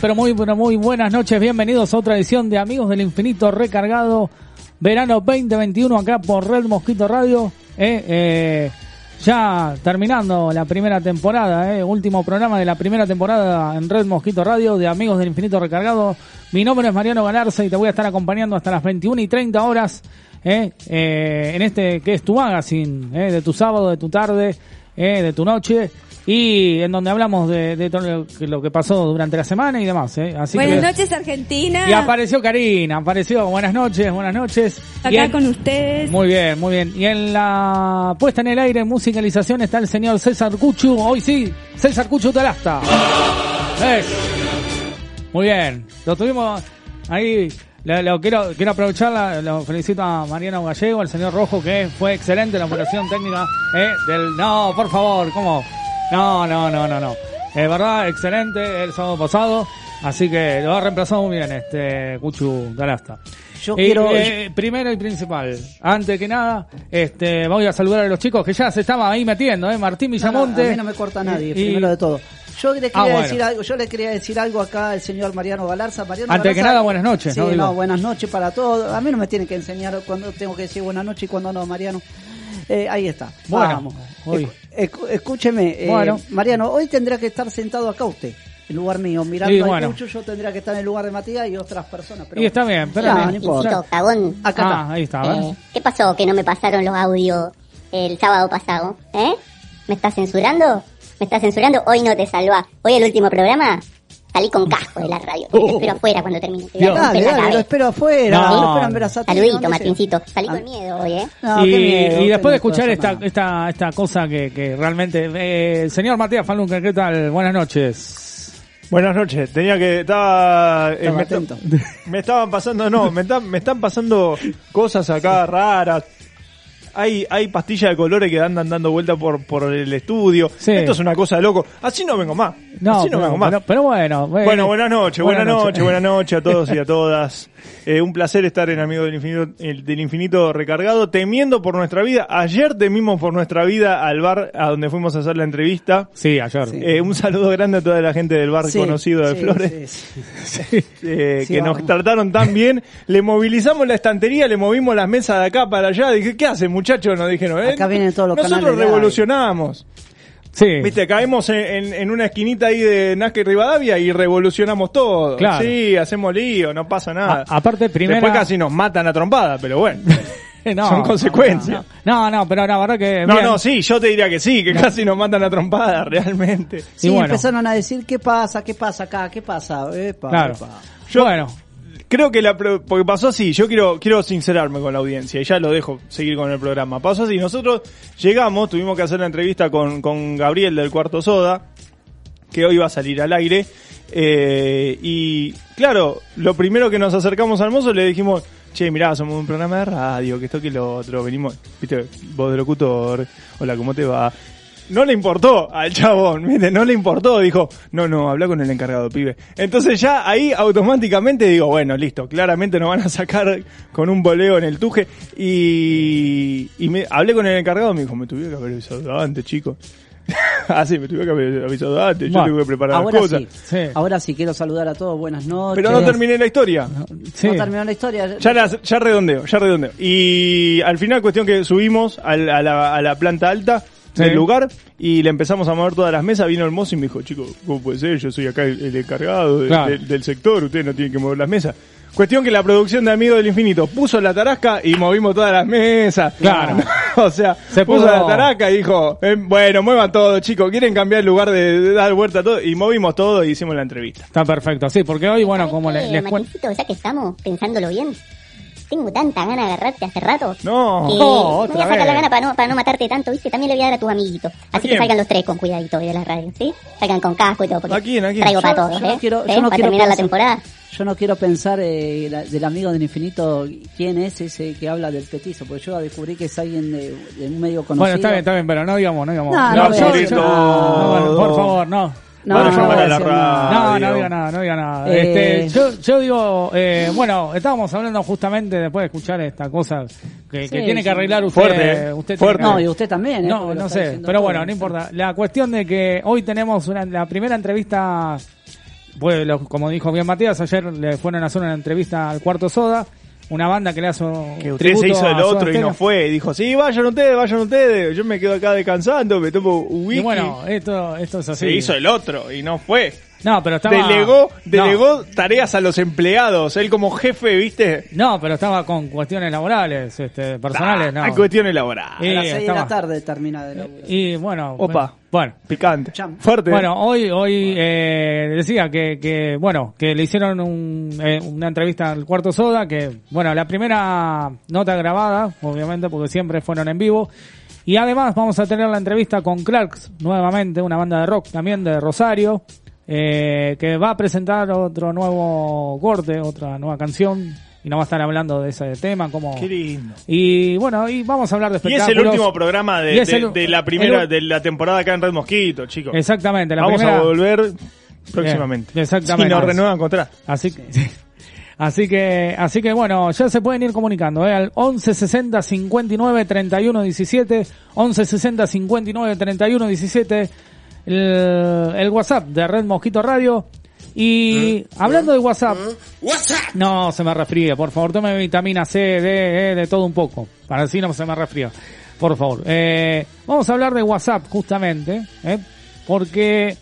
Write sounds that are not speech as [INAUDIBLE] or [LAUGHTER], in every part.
Pero muy, pero muy buenas noches. Bienvenidos a otra edición de Amigos del Infinito Recargado. Verano 2021 acá por Red Mosquito Radio. Eh, eh, ya terminando la primera temporada, eh, último programa de la primera temporada en Red Mosquito Radio de Amigos del Infinito Recargado. Mi nombre es Mariano Galarza y te voy a estar acompañando hasta las 21 y 30 horas eh, eh, en este que es tu magazine, eh, de tu sábado, de tu tarde, eh, de tu noche y en donde hablamos de, de todo lo que, lo que pasó durante la semana y demás. ¿eh? Así Buenas que- noches, Argentina. Y apareció Karina, apareció. Buenas noches, buenas noches. Acá en- con ustedes. Muy bien, muy bien. Y en la puesta en el aire, musicalización, está el señor César Cuchu. Hoy sí, César Cuchu Talasta. Es. Muy bien. Lo tuvimos ahí. Lo, lo quiero, quiero aprovechar, lo felicito a Mariano Gallego, al señor Rojo, que fue excelente la operación técnica eh, del... No, por favor, ¿cómo? No, no, no, no, no. Es verdad, excelente el sábado pasado. Así que lo ha reemplazado muy bien este Cuchu Talasta. Yo Eh, quiero- eh, primero y principal, antes que nada, este, voy a saludar a los chicos que ya se estaban ahí metiendo, ¿eh? Martín No, no, Villamonte. a mí no me corta nadie, Y- primero de todo. Yo le quería Ah, bueno. decir algo, yo le quería decir algo acá al señor Mariano Galarza. Mariano Antes que Galarza- nada, buenas noches, Sí, ¿no? no, buenas noches para todos. A mí no me tienen que enseñar cuando tengo que decir buenas noches y cuando no, Mariano. Eh, ahí está. Bueno, Vamos. hoy. Escúcheme, eh, Bueno. Mariano, hoy tendrá que estar sentado acá usted, en lugar mío, mirando Sí, al bueno. Cucho, yo tendría que estar en el lugar de Matías y otras personas. Pero Y está bien, pero no importa. Cagón. Acá Ah, está. ahí está. Eh, ¿Qué pasó que no me pasaron los audios el sábado pasado? ¿Eh? ¿Me estás censurando? ¿Me estás censurando? Hoy no te salvá. Hoy el último programa salí con casco de la radio. Te espero afuera cuando termine. Te voy a Dale, la dale, lo espero afuera. No. lo esperan ver a Satín, Saludito, ¿dónde se- Martincito. Salí Ah, con miedo hoy, ¿eh? no, y, qué miedo, y usted después de escuchar esta, esta, esta cosa que, que realmente... Eh, señor Matías Falunca, ¿qué tal? Buenas noches. Buenas noches, tenía que estaba, eh, [LAUGHS] me, estaban pasando, no, me, están- me están pasando cosas acá raras. Hay, hay pastillas de colores que andan dando vuelta por, por el estudio. Sí. Esto es una cosa de loco. Así no vengo más. No, Así no pero, vengo más. pero- pero bueno. eh, Bueno, buenas noches, buenas noches, buenas noches a todos y a [LAUGHS] todas. Eh, un placer estar en Amigo del Infinito, el- del Infinito recargado, temiendo por nuestra vida. Ayer temimos por nuestra vida al bar a donde fuimos a hacer la entrevista. Sí, ayer. Sí. Eh, un saludo grande a toda la gente del bar Sí, conocido de sí, Flores. sí, sí. [LAUGHS] eh, Sí, que vamos. nos trataron tan bien. [LAUGHS] Le movilizamos la estantería, le movimos las mesas de acá para allá. Dije, ¿qué hacen muchachos? Nos dijeron, ¿eh? Acá vienen todos los Nosotros canales revolucionamos. Sí. Viste, caemos en, en- en una esquinita ahí de Nazca y Rivadavia y revolucionamos todo. Claro. Sí, hacemos lío, no pasa nada. A- aparte, primera... Después casi nos matan a trompada, pero bueno. [LAUGHS] No, Son consecuencias. No, no, pero la verdad que... No, bien. no, sí, yo te diría que sí, que casi nos matan a trompada, realmente. Sí, Y bueno. empezaron a decir, ¿qué pasa? ¿Qué pasa acá? ¿Qué pasa? Epa, Claro. epa. Yo- bueno, Creo que la pro- porque pasó así, yo quiero quiero sincerarme con la audiencia y ya lo dejo seguir con el programa. Pasó así, nosotros llegamos, tuvimos que hacer la entrevista con, con Gabriel del Cuarto Soda, que hoy va a salir al aire. eh, y claro, lo primero que nos acercamos al mozo le dijimos, che, mirá, somos un programa de radio, que esto que lo otro, venimos, viste, voz de locutor, hola, ¿cómo te va? No le importó al chabón, ¿viste? no le importó, dijo, no, no, habla con el encargado, pibe. Entonces ya ahí automáticamente digo, bueno, listo, claramente nos van a sacar con un boleo en el tuje. Y, y me, hablé con el encargado, me dijo, me tuve que haber avisado antes, chico. [LAUGHS] Así, me tuve que haber avisado antes, yo Bueno, tengo que preparar las Ahora cosas. sí. Sí. Ahora sí quiero saludar a todos. Buenas noches. Pero no terminé la historia. sí. No terminó la historia. Ya, la- ya redondeo, ya redondeo. Y al final, cuestión que subimos al- a, la, a la planta alta. Sí. del lugar y le empezamos a mover todas las mesas. Vino el mozo y me dijo, chico, ¿cómo puede ser? Yo soy acá el, el encargado de- Claro. del- del sector, ustedes no tienen que mover las mesas. Cuestión que la producción de Amigos del Infinito puso la tarasca y movimos todas las mesas. Claro. [LAUGHS] o sea, Se puso la tarasca y dijo, eh, bueno, muevan todo, chicos, quieren cambiar el lugar de, de dar vuelta a todo. Y movimos todo y hicimos la entrevista. Está perfecto, sí, porque hoy, bueno, como le- ¿Sabés les cuento... Ya que estamos pensándolo bien, tengo tanta gana de agarrarte hace rato. No. que No, me voy a sacar vez. la gana para no, para no matarte tanto, ¿viste? También le voy a dar a tus amiguitos. Así que quién? salgan los tres con cuidadito hoy de la radio, ¿sí? Salgan con casco y todo. porque ¿A quién, a quién? Traigo Yo- para yo todos, no ¿eh? quiero- yo no para quiero terminar la pensar- temporada. Yo no quiero pensar eh, la- del amigo del infinito quién es ese que habla del petizo, porque yo descubrí que es alguien de, de un medio conocido. Bueno, está bien, está bien, pero no digamos, no digamos. No, yo- yo- yo- por favor, no. No, Van a no llamar a la diga nada, no diga nada. Eh, Este, yo, yo digo, eh, bueno, estábamos hablando justamente después de escuchar esta cosa que, que Sí, tiene que arreglar usted. Fuerte, eh. usted Fuerte. tiene No, y usted también, ¿eh? No, no sé, pero bueno, no importa. La cuestión de que hoy tenemos una, la primera entrevista, pues, lo- como dijo bien Matías, ayer le fueron a hacer una entrevista al Cuarto Soda, una banda que le hace un Que usted tributo se hizo el otro y no fue. Y dijo, sí, vayan ustedes, vayan ustedes. Yo me quedo acá descansando, me tomo un wiki. Y bueno, esto, esto es así. se hizo el otro y no fue. No, pero estaba... Delegó, No. delegó tareas a los empleados. Él como jefe, ¿viste? No, pero estaba con cuestiones laborales, este, personales, no. Hay cuestiones laborales. Eh, A las 6 de la tarde termina de laburo. Y bueno, Opa. Bueno, Picante. Cham. Fuerte. Bueno, hoy, hoy eh, decía que, que, bueno, que le hicieron un, eh, una entrevista al Cuarto Soda, que, bueno, la primera nota grabada, obviamente, porque siempre fueron en vivo. Y además vamos a tener la entrevista con Clarks, nuevamente, una banda de rock también de Rosario, eh, que va a presentar otro nuevo corte, otra nueva canción, y nos va a estar hablando de ese tema, como... Qué lindo. Y bueno, y vamos a hablar de Y es espectáculos. el último programa de, Y de- el- de la primera, el- de la temporada acá en Red Mosquito, chicos. Exactamente, la Vamos primera... a volver próximamente. Bien, exactamente. Si nos renuevan contrato. Así que, [LAUGHS] así que, así que bueno, ya se pueden ir comunicando, ¿eh? Al 11 60 59 31 17, 11 60 59 31 17, el, el WhatsApp de Red Mosquito Radio. Y hablando de WhatsApp, no se me resfríe, por favor, tome vitamina C, D, E, de todo un poco, para así no se me resfría, por favor. Eh, vamos a hablar de WhatsApp justamente, ¿eh? porque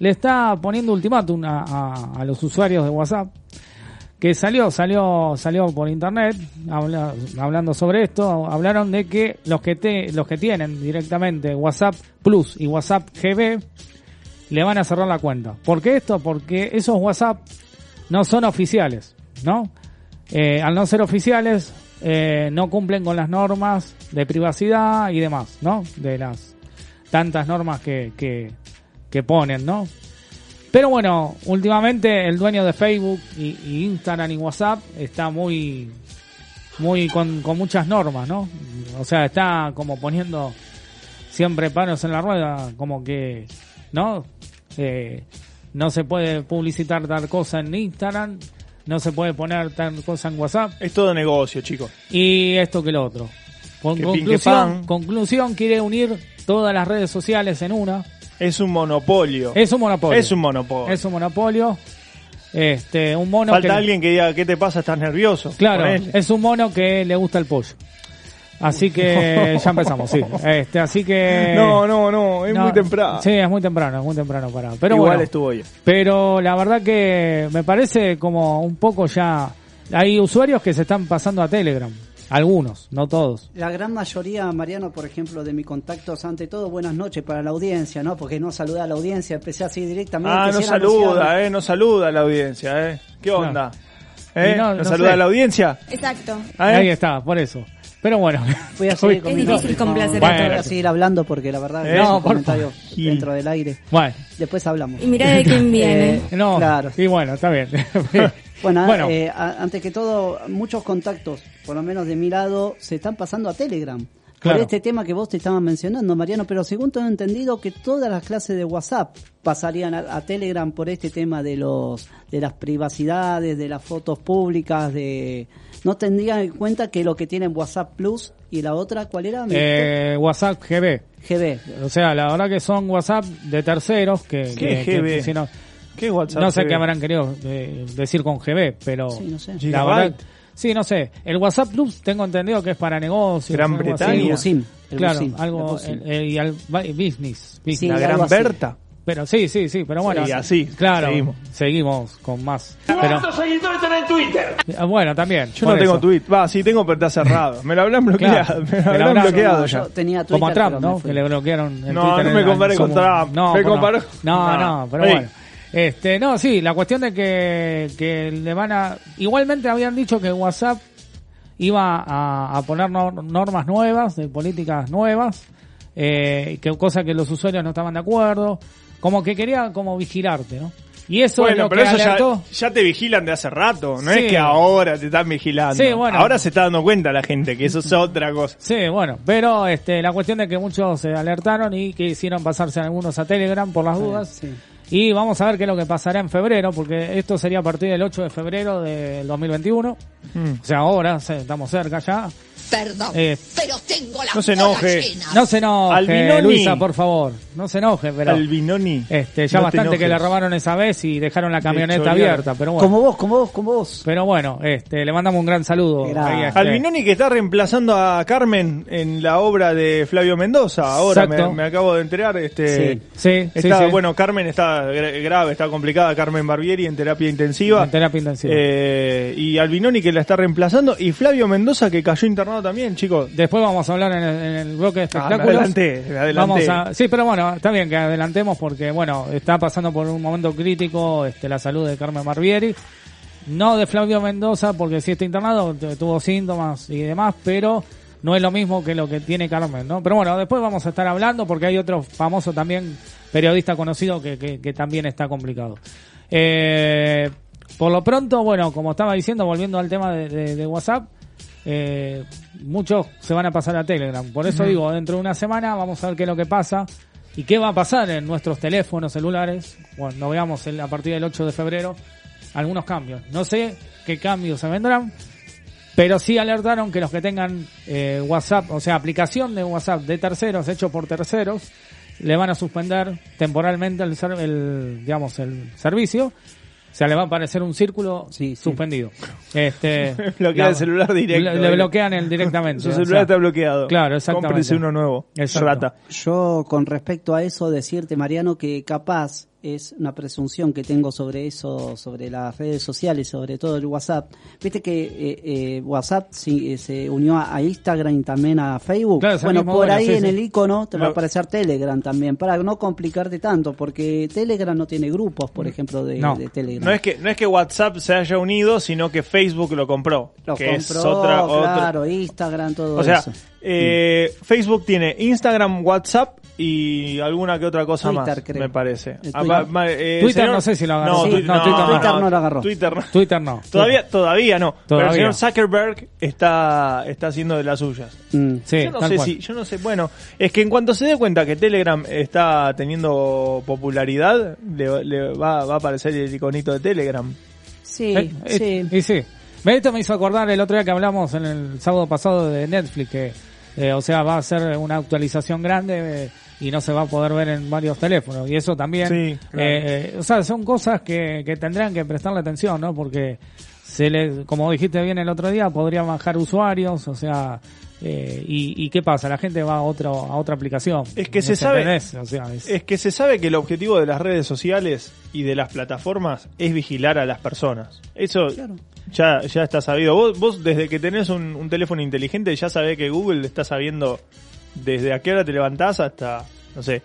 le está poniendo ultimátum a, a- a los usuarios de WhatsApp. Que salió salió salió por internet habla- hablando sobre esto. Hablaron de que los que te, los que tienen directamente WhatsApp Plus y WhatsApp GB le van a cerrar la cuenta ¿por qué esto? porque esos WhatsApp no son oficiales ¿no? Eh, al no ser oficiales eh, no cumplen con las normas de privacidad y demás ¿no? de las tantas normas que, que, que ponen, ¿no? Pero bueno, últimamente el dueño de Facebook y, y Instagram y WhatsApp está muy, muy con, con muchas normas, ¿no? O sea, está como poniendo siempre palos en la rueda, como que, ¿no? Eh, no se puede publicitar tal cosa en Instagram, no se puede poner tal cosa en WhatsApp Es todo negocio, chicos. y esto que lo otro. Con Que conclusión, conclusión quiere unir todas las redes sociales en una. Es un monopolio. Es un monopolio. Es un monopolio. Es un monopolio. Este, un mono Falta que alguien que diga, ¿qué te pasa? ¿Estás nervioso? Claro, Ponele. es un mono que le gusta el pollo. Así que [LAUGHS] ya empezamos, sí. Este, así que No, no, no, es No, muy temprano. Sí, es muy temprano, es muy temprano para. Pero Igual bueno, estuvo bien. pero la verdad que me parece como un poco ya hay usuarios que se están pasando a Telegram, algunos, no todos. La gran mayoría, Mariano, por ejemplo, de mis contactos, ante todo, buenas noches para la audiencia, ¿no? Porque no saluda a la audiencia, empecé así directamente. Ah, no saluda, eh, no saluda a la audiencia, eh. ¿Qué onda? ¿Eh? No- ¿No, no saluda sé. a la audiencia? Exacto. Ah, ¿eh? Ahí está, por eso. Pero bueno, [LAUGHS] Voy a [LAUGHS] seguir con Es difícil complacer a voy todos. a seguir hablando porque la verdad Eh, que es no, un por comentario dentro del aire. bueno, Después hablamos. Y mirá de quién [LAUGHS] viene. Eh, no, Claro. y bueno, está bien. Bueno, Bueno. eh, a- antes que todo, muchos contactos, por lo menos de mi lado, se están pasando a Telegram. Claro. Por este tema que vos te estabas mencionando, Mariano, pero según tengo entendido que todas las clases de WhatsApp pasarían a, a Telegram por este tema de los de las privacidades, de las fotos públicas, de no tendrían en cuenta que lo que tienen WhatsApp Plus y la otra, ¿cuál era? Eh, WhatsApp GB. GB. O sea, la verdad que son WhatsApp de terceros que, ¿Qué que- que GB? funcionan- ¿Qué WhatsApp? no sé GB? qué habrán querido eh, decir con GB, pero Sí, no sé. la Gigabyte. verdad, sí, no sé. El WhatsApp Plus tengo entendido que es para negocios, Gran algo así. Bretaña. Sí, Sim. El claro, Busin, el algo, Busin. eh, y al business, business. Sí, La algo gran así. Berta. Pero sí, sí, sí, pero bueno. Y así, Claro, seguimos, seguimos. con más. Pero, seguidores tenés en Twitter? Ah, bueno, también. Yo no tengo tweet. Va, sí tengo, pero está cerrado. Me lo habrán bloqueado. Claro, Me lo habrán bloqueado No, ya. yo tenía Twitter, Como Trump, pero ¿no? Que le bloquearon el No, Twitter no me compare con Trump. No, Me por comparó- No, No. no, pero Ey. bueno. Este, no, sí, la cuestión de que, que le van a... Igualmente habían dicho que WhatsApp iba a, a poner nor- normas nuevas, de políticas nuevas, eh, que cosa que los usuarios no estaban de acuerdo, como que quería como vigilarte, ¿no? Y eso es Bueno, lo pero que eso ya, alertó. ya te vigilan de hace rato. No Sí. es que ahora te están vigilando. Sí, bueno. Ahora se está dando cuenta la gente que eso es otra cosa. Sí, bueno, pero este, la cuestión es que muchos se alertaron y que hicieron pasarse algunos a Telegram por las dudas. Sí. Y vamos a ver qué es lo que pasará en febrero, porque esto sería a partir del 8 de febrero del 2021. Mm. O sea, ahora estamos cerca ya. Perdón, Eh, pero tengo la no se enoje. llena. No se enoje, Albinoni. Luisa, por favor. No se enoje, pero Albinoni. este, ya no bastante que le robaron esa vez y dejaron la camioneta abierta, pero bueno. Como vos, como vos, como vos. Pero bueno, este, le mandamos un gran saludo. Ahí este- Albinoni que está reemplazando a Carmen en la obra de Flavio Mendoza. Ahora me, acabo de enterar. Este, Sí. Sí, Está, sí. bueno, Carmen está gra- grave, está complicada. Carmen Barbieri en terapia intensiva. En terapia intensiva. Eh, y Albinoni que la está reemplazando. Y Flavio Mendoza que cayó internado también, chicos. Después vamos a hablar en el, en el bloque de Ah, me espectáculos. adelanté, me adelanté. Vamos a, sí, pero bueno, está bien que adelantemos porque, bueno, está pasando por un momento crítico este, la salud de Carmen Barbieri. No de Flavio Mendoza, porque sí está internado, tu- tuvo síntomas y demás, pero no es lo mismo que lo que tiene Carmen, ¿no? Pero bueno, después vamos a estar hablando porque hay otro famoso también periodista conocido que, que, que también está complicado. Eh, por lo pronto, bueno, como estaba diciendo, volviendo al tema de, de- de WhatsApp, eh, muchos se van a pasar a Telegram. Por eso digo, dentro de una semana vamos a ver qué es lo que pasa y qué va a pasar en nuestros teléfonos celulares cuando veamos el- a partir del 8 de febrero algunos cambios. No sé qué cambios se vendrán, pero sí alertaron que los que tengan eh, WhatsApp, o sea, aplicación de WhatsApp de terceros, hecho por terceros, le van a suspender temporalmente el, digamos, el servicio. O sea, le va a aparecer un círculo Sí, sí. suspendido. Este, [LAUGHS] Bloquea la- el celular directo. Le, le bloquean el directamente. Su o celular sea, está bloqueado. Claro, exactamente. Cómprense uno nuevo. Exacto. Rata. Yo con respecto a eso decirte Mariano que capaz es una presunción que tengo sobre eso, sobre las redes sociales, sobre todo el WhatsApp. Viste que eh, eh, WhatsApp sí, eh, se unió a, Instagram y también a Facebook. Claro, bueno, por ahí sí, en sí. el icono te va a aparecer Telegram también, para no complicarte tanto, porque Telegram no tiene grupos, por ejemplo, de, No. de Telegram. No es que no es que WhatsApp se haya unido, sino que Facebook lo compró. Lo que compró, es otra, otra- claro, Instagram, todo O sea, eso. Eh, Facebook tiene Instagram, WhatsApp y alguna que otra cosa Twitter, más, creo. me parece. Ah, Twitter. eh, Twitter no sé si lo agarró. No, Sí, Twi- no, no, Twitter no. Twitter no lo agarró. Twitter no. Twitter no. Todavía, todavía no. Pero el señor Zuckerberg está, está haciendo de las suyas. Mm. Sí, yo no tal sé cual. si, yo no sé, bueno, es que en cuanto se dé cuenta que Telegram está teniendo popularidad, le, le va, va a aparecer el iconito de Telegram. Sí, Eh, eh, sí. Y sí. Esto me hizo acordar el otro día que hablamos en el sábado pasado de Netflix, que, eh, o sea, va a ser una actualización grande eh, y no se va a poder ver en varios teléfonos. Y eso también, Sí, claro. eh, eh, o sea, son cosas que, que tendrán que prestarle atención, ¿no? Porque se les, como dijiste bien el otro día, podrían bajar usuarios, o sea, eh, y, y qué pasa, la gente va a otra a otra aplicación. Es que ¿No se sabe- entendés? O sea, es- Es que se sabe que el objetivo de las redes sociales y de las plataformas es vigilar a las personas. Eso ya, ya está sabido. Vos, vos desde que tenés un, un teléfono inteligente ya sabés que Google está sabiendo desde a qué hora te levantás hasta, no sé,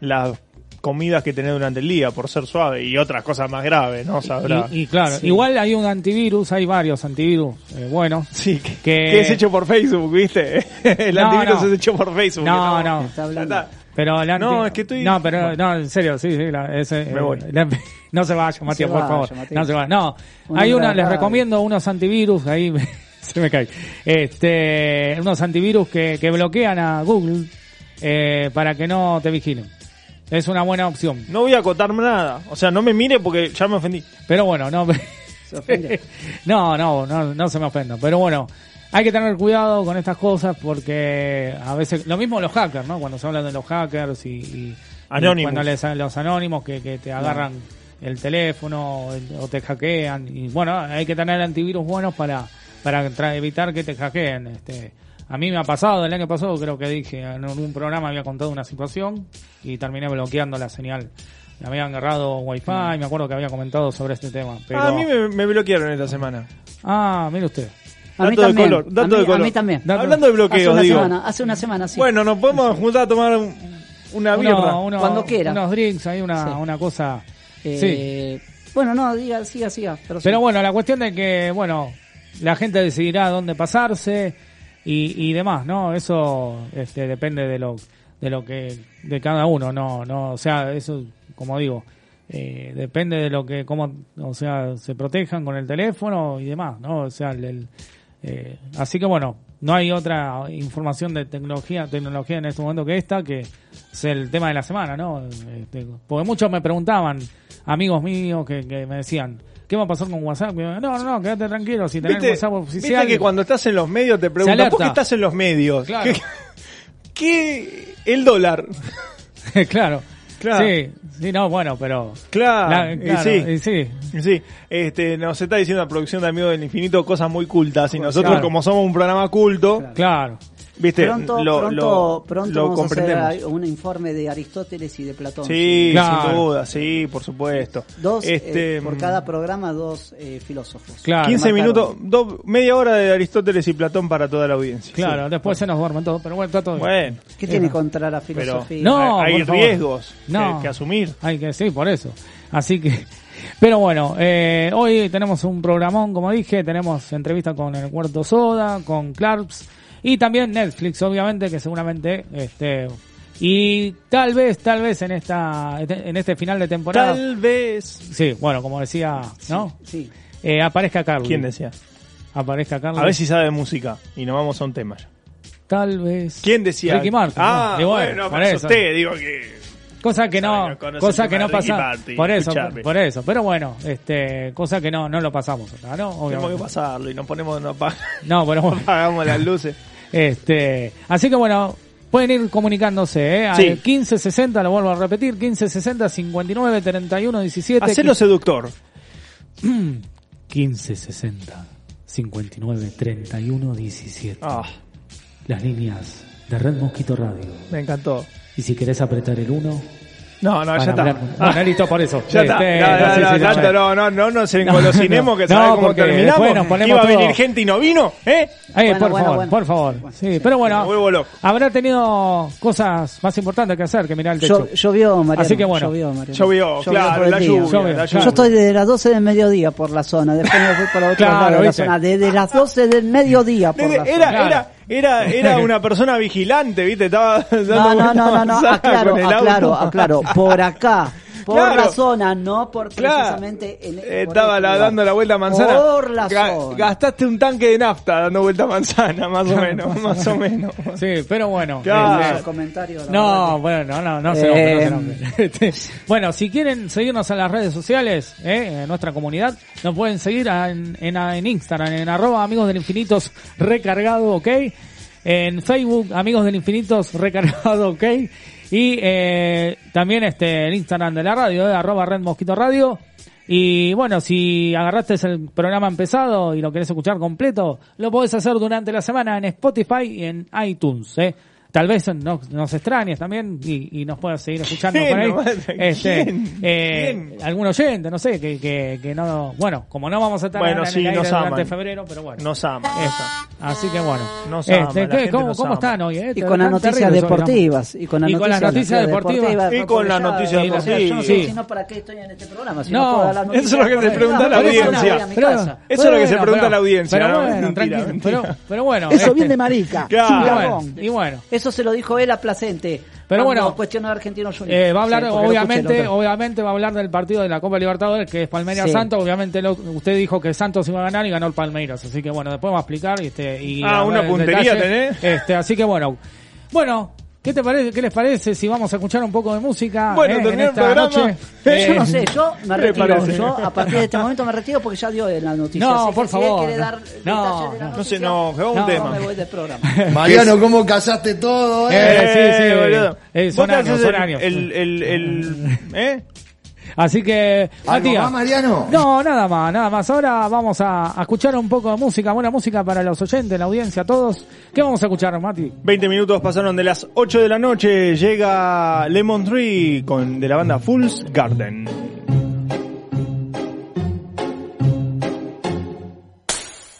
las comidas que tenés durante el día por ser suave y otras cosas más graves, ¿no? Sabrá. y, y claro, Sí. igual hay un antivirus, hay varios antivirus eh, buenos. Sí, que, que- que es hecho por Facebook, ¿viste? [LAUGHS] El No, antivirus no. es hecho por Facebook. No, no. Está Ya hablando. está. Pero anti- No, es que estoy- No, pero no, en serio, sí, sí, la- ese, Me voy. la- [LAUGHS] no se vaya, Matías, por favor. Matías. No se vaya. No, Una hay una, les recomiendo unos antivirus, ahí me- [LAUGHS] se me cae. Este, unos antivirus que, que bloquean a Google eh, para que no te vigilen. Es una buena opción. No voy a acotar nada. O sea, no me mire porque ya me ofendí. Pero bueno, no, Se [LAUGHS] no, no, no, no se me ofenda. Pero bueno, hay que tener cuidado con estas cosas porque a veces, lo mismo los hackers, ¿no? Cuando se habla de los hackers y, y- y cuando les, los anónimos que, que te agarran el teléfono el- o te hackean. Y bueno, hay que tener antivirus buenos para, para evitar que te hackeen. Este, A mí me ha pasado, el año pasado creo que dije, en un programa había contado una situación y terminé bloqueando la señal. Me habían agarrado wifi, me acuerdo que había comentado sobre este tema. Pero... Ah, a mí me, me bloquearon esta semana. Ah, mire usted. A mí Dato de color, dato a, mí, de color. a mí también. Hablando de Hace bloqueos, una digo. semana, hace una semana, sí. Bueno, nos podemos juntar a tomar un- una birra. Uno- uno- Cuando quiera. Unos drinks, ahí una, Sí. una cosa. Sí. Eh, Bueno, no, diga, siga, siga. Pero, sí. Pero bueno, la cuestión de que, bueno, la gente decidirá dónde pasarse y, y demás, ¿no? Eso este, depende de lo, de lo que, de cada uno, no, no, o sea, eso, como digo, eh, depende de lo que, cómo, o sea, se protejan con el teléfono y demás, ¿no? O sea, el, el, eh, así que bueno, no hay otra información de tecnología, tecnología en este momento que esta, que es el tema de la semana, ¿no? Este, porque muchos me preguntaban, amigos míos que, que me decían, ¿qué va a pasar con WhatsApp? No, no, no, quédate tranquilo, si tenés ¿Viste, WhatsApp oficial. viste que cuando estás en los medios te preguntan. ¿por qué estás en los medios? Claro. ¿Qué, [LAUGHS] qué- el dólar? [LAUGHS] claro. Claro. Sí, sí, no, bueno, pero... Claro, La- y claro, sí. y sí. Sí, este, nos está diciendo la producción de Amigos del Infinito cosas muy cultas y nosotros Claro. como somos un programa culto, Claro. Viste, pronto, lo, pronto, lo- pronto lo vamos a hacer un informe de Aristóteles y de Platón. Sí, Claro. sin duda, sí, por supuesto. Dos, este, eh, por cada programa, dos eh, filósofos. Claro. 15 marcaron. minutos, do- media hora de Aristóteles y Platón para toda la audiencia. Claro, Sí. después se nos duermen todos, pero bueno, está todo bien. Bueno, ¿Qué tiene contra la filosofía? No, hay, riesgos No. que, que asumir. Hay que, sí, por eso. Así que, pero bueno, eh, hoy tenemos un programón, como dije, tenemos entrevista con el Cuarto Soda, con Clarks y también Netflix, obviamente, que seguramente, este, y tal vez, tal vez en esta, en este final de temporada, Tal vez. sí, bueno, como decía, ¿no? Sí. Eh, aparezca Carlos. ¿Quién decía? Aparezca Carlos. A ver si sabe de música y nos vamos a un tema ya. Tal vez. ¿Quién decía? Ricky Martin. Ah, ¿no? Bueno, por eso. usted, digo que... Cosa que no, conoce cosa que no pasa. Martin, Por eso, escuchame. por eso. Pero bueno, este, cosa que no, no lo pasamos acá, ¿no? Tenemos Obviamente. que pasarlo y nos ponemos, No, pero bueno. [LAUGHS] apagamos las luces. Este, así que bueno, pueden ir comunicándose, ¿eh? Al Sí. 1560, lo vuelvo a repetir, 1560 59 31 17. Hacelo seductor. 1560 59 31 17. Ah, Las líneas de Red Mosquito Radio. me encantó. Y si querés apretar el 1, No, no, ya está. hablar. Bueno, listo, por eso. [LAUGHS] Ya está. Este, No, no, sí, no, sí, sí, tanto sí. no, no, no, no nos [LAUGHS] engolosinemos que No, sabemos cómo porque terminamos. nos ponemos Iba a venir todo- gente y no vino, ¿eh? Bueno, por bueno, favor, bueno. por favor. Sí, pero bueno, habrá tenido cosas más importantes que hacer que mirar el techo. Llo- llovió, Mariano. Así que bueno. Llovió, Mariano. Llovió, claro, la lluvia, Llovió, la claro. lluvia. Yo estoy desde las 12 del mediodía por la zona, después me fui por otro Claro, lado de la zona, desde las 12 del mediodía por la Era, zona. Claro. era, era, era [LAUGHS] una persona vigilante, ¿viste? Estaba dando No, no, no, no, [LAUGHS] no, aclaro, con el auto. aclaro, aclaro, por acá, por Claro. la zona, no por Claro. precisamente en por Estaba este dando la vuelta a manzana. Por la Ga- zona. Gastaste un tanque de nafta dando vuelta a manzana, más o menos, [LAUGHS] más o menos. Sí, pero bueno. Claro. comentarios, la No, verdad bueno, no, no se Eh, no se enoje. Este, Bueno, si quieren seguirnos en las redes sociales, eh, en nuestra comunidad, nos pueden seguir en, en, en Instagram, en arroba amigos del infinitos recargado, ok. En Facebook, amigos del infinitos recargado, ok. Y eh, también este el Instagram de la radio, eh, arroba red mosquito radio. Y bueno, si agarraste el programa empezado y lo querés escuchar completo, lo podés hacer durante la semana en Spotify y en iTunes. ¿eh? Tal vez no- nos extrañes también y, y nos puedas seguir escuchando ¿Quién por ahí. [LAUGHS] Este, quién? eh, ¿Quién? algún oyente, no sé, que, que, que no... Bueno, como no vamos a estar Bueno, en sí, el aire nos durante aman. febrero, pero bueno. Nos ama. Eso. Así que bueno. Nos Este, ama, la ¿qué? gente ¿Cómo, nos cómo ama. están hoy? eh? Y con las noticias deportivas. Y con las noticias, deportivas. Y con las noticias deportivas. si no para qué estoy en este programa. Si No, no, puedo dar eso es lo que te pregunta la audiencia. Eso es lo que se pregunta la audiencia, Pero ¿no? bueno. Pero, bueno. Eso este, bien de marica. Claro. y bueno. Eso se lo dijo él a Placente. Pero bueno, cuestionó a Argentino Junior. Eh, va a hablar, Sí, obviamente, obviamente va a hablar del partido de la Copa Libertadores, que es Palmeiras Sí. Santos. Obviamente lo- usted dijo que Santos iba a ganar y ganó el Palmeiras. Así que bueno, después va a explicar. Este, y Ah, una puntería detalle. tenés. Este, así que bueno. Bueno, ¿qué te parece? ¿Qué les parece si vamos a escuchar un poco de música? Bueno, eh, en el esta programa. noche? Yo Eh, no sé, yo me ¿Qué le retiro. Yo a partir de este momento me retiro porque ya dio la noticia. No, Así por si favor, quiere no. dar No, detalles de la no. No se enoje, un No, tema. me voy del programa. [LAUGHS] Mariano, ¿cómo casaste todo? Eh? Eh, sí, sí, boludo. eh, son años, son el- años. El, el, el, [LAUGHS] ¿eh? Así que, ¿Algo Matías. más, Mariano? No, nada más, nada más. Ahora vamos a, a escuchar un poco de música, buena música para los oyentes, la audiencia, todos. ¿Qué vamos a escuchar, Mati? 20 minutos pasaron de las 8 de la noche. Llega Lemon Tree con, de la banda Fool's Garden.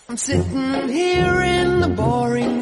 I'm sitting here in the boring room.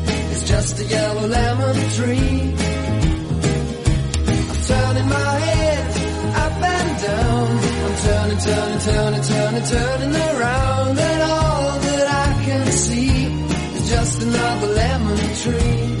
just a yellow lemon tree. I'm turning my head up and down. I'm turning, turning, turning, turning, turning around, and all that I can see is just another lemon tree.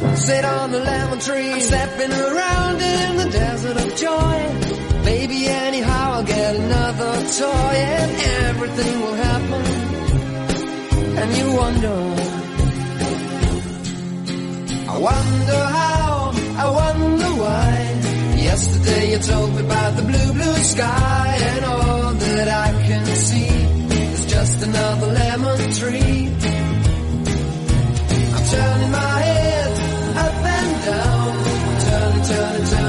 sit on the lemon tree, stepping around in the desert of joy. Maybe anyhow I'll get another toy and everything will happen. And you wonder. I wonder how, I wonder why. Yesterday you told me about the blue, blue sky and all that I can see is just another lemon tree. I'm turning my head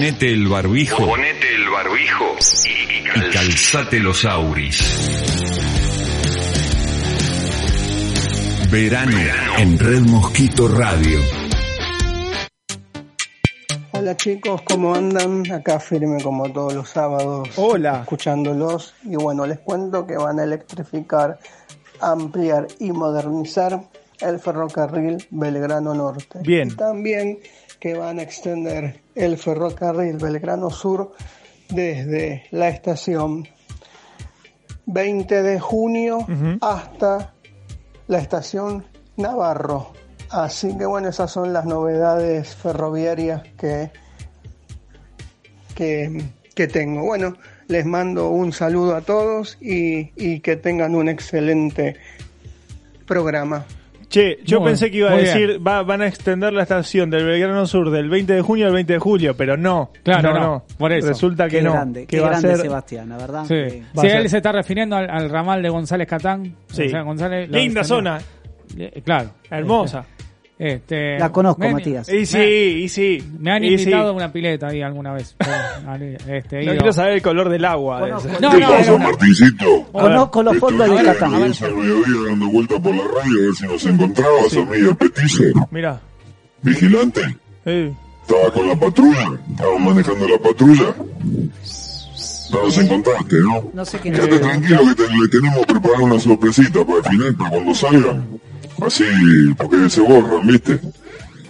Ponete el barbijo. Ponete el barbijo. Y, calzate los auris. Verano en Red Mosquito Radio. Hola chicos, ¿cómo andan? Acá firme como todos los sábados. Hola. Escuchándolos. Y bueno, les cuento que van a electrificar, ampliar y modernizar el ferrocarril Belgrano Norte. Bien. Y también que van a extender el ferrocarril Belgrano Sur desde la estación 20 de junio hasta la estación Navarro. Así que bueno, esas son las novedades ferroviarias que, que, que tengo. Bueno, les mando un saludo a todos y, y que tengan un excelente programa. Che, yo Muy- pensé que iba a decir, va, van a extender la estación del Belgrano Sur del 20 de junio al 20 de julio, pero no. Claro, no, por eso. Resulta que Qué no. grande, que qué va a grande ser... Sebastián, la verdad. Sí, que- Sí, él se está refiriendo al, al ramal de González Catán. Sí. O sea, González Linda zona, Eh, Claro. hermosa. Este, La conozco, me Matías. Y sí, y sí. Me han sí. invitado a una pileta ahí alguna vez. [LAUGHS] Este, No quiero saber el color del agua. Conozco. No, ¿Qué no, pasa, una- Martincito? Conozco los fondos de Catán. mediodía dando vuelta por la radio a ver si nos encontrabas a mí y a Petizo. Mira. ¿Vigilante? Eh, Estaba con la patrulla. Estaba manejando la patrulla. No nos encontraste, ¿no? No sé quién Quédate tranquilo que te- le tenemos preparada una sorpresita para el final, para cuando salga. Así, porque se borran, ¿viste?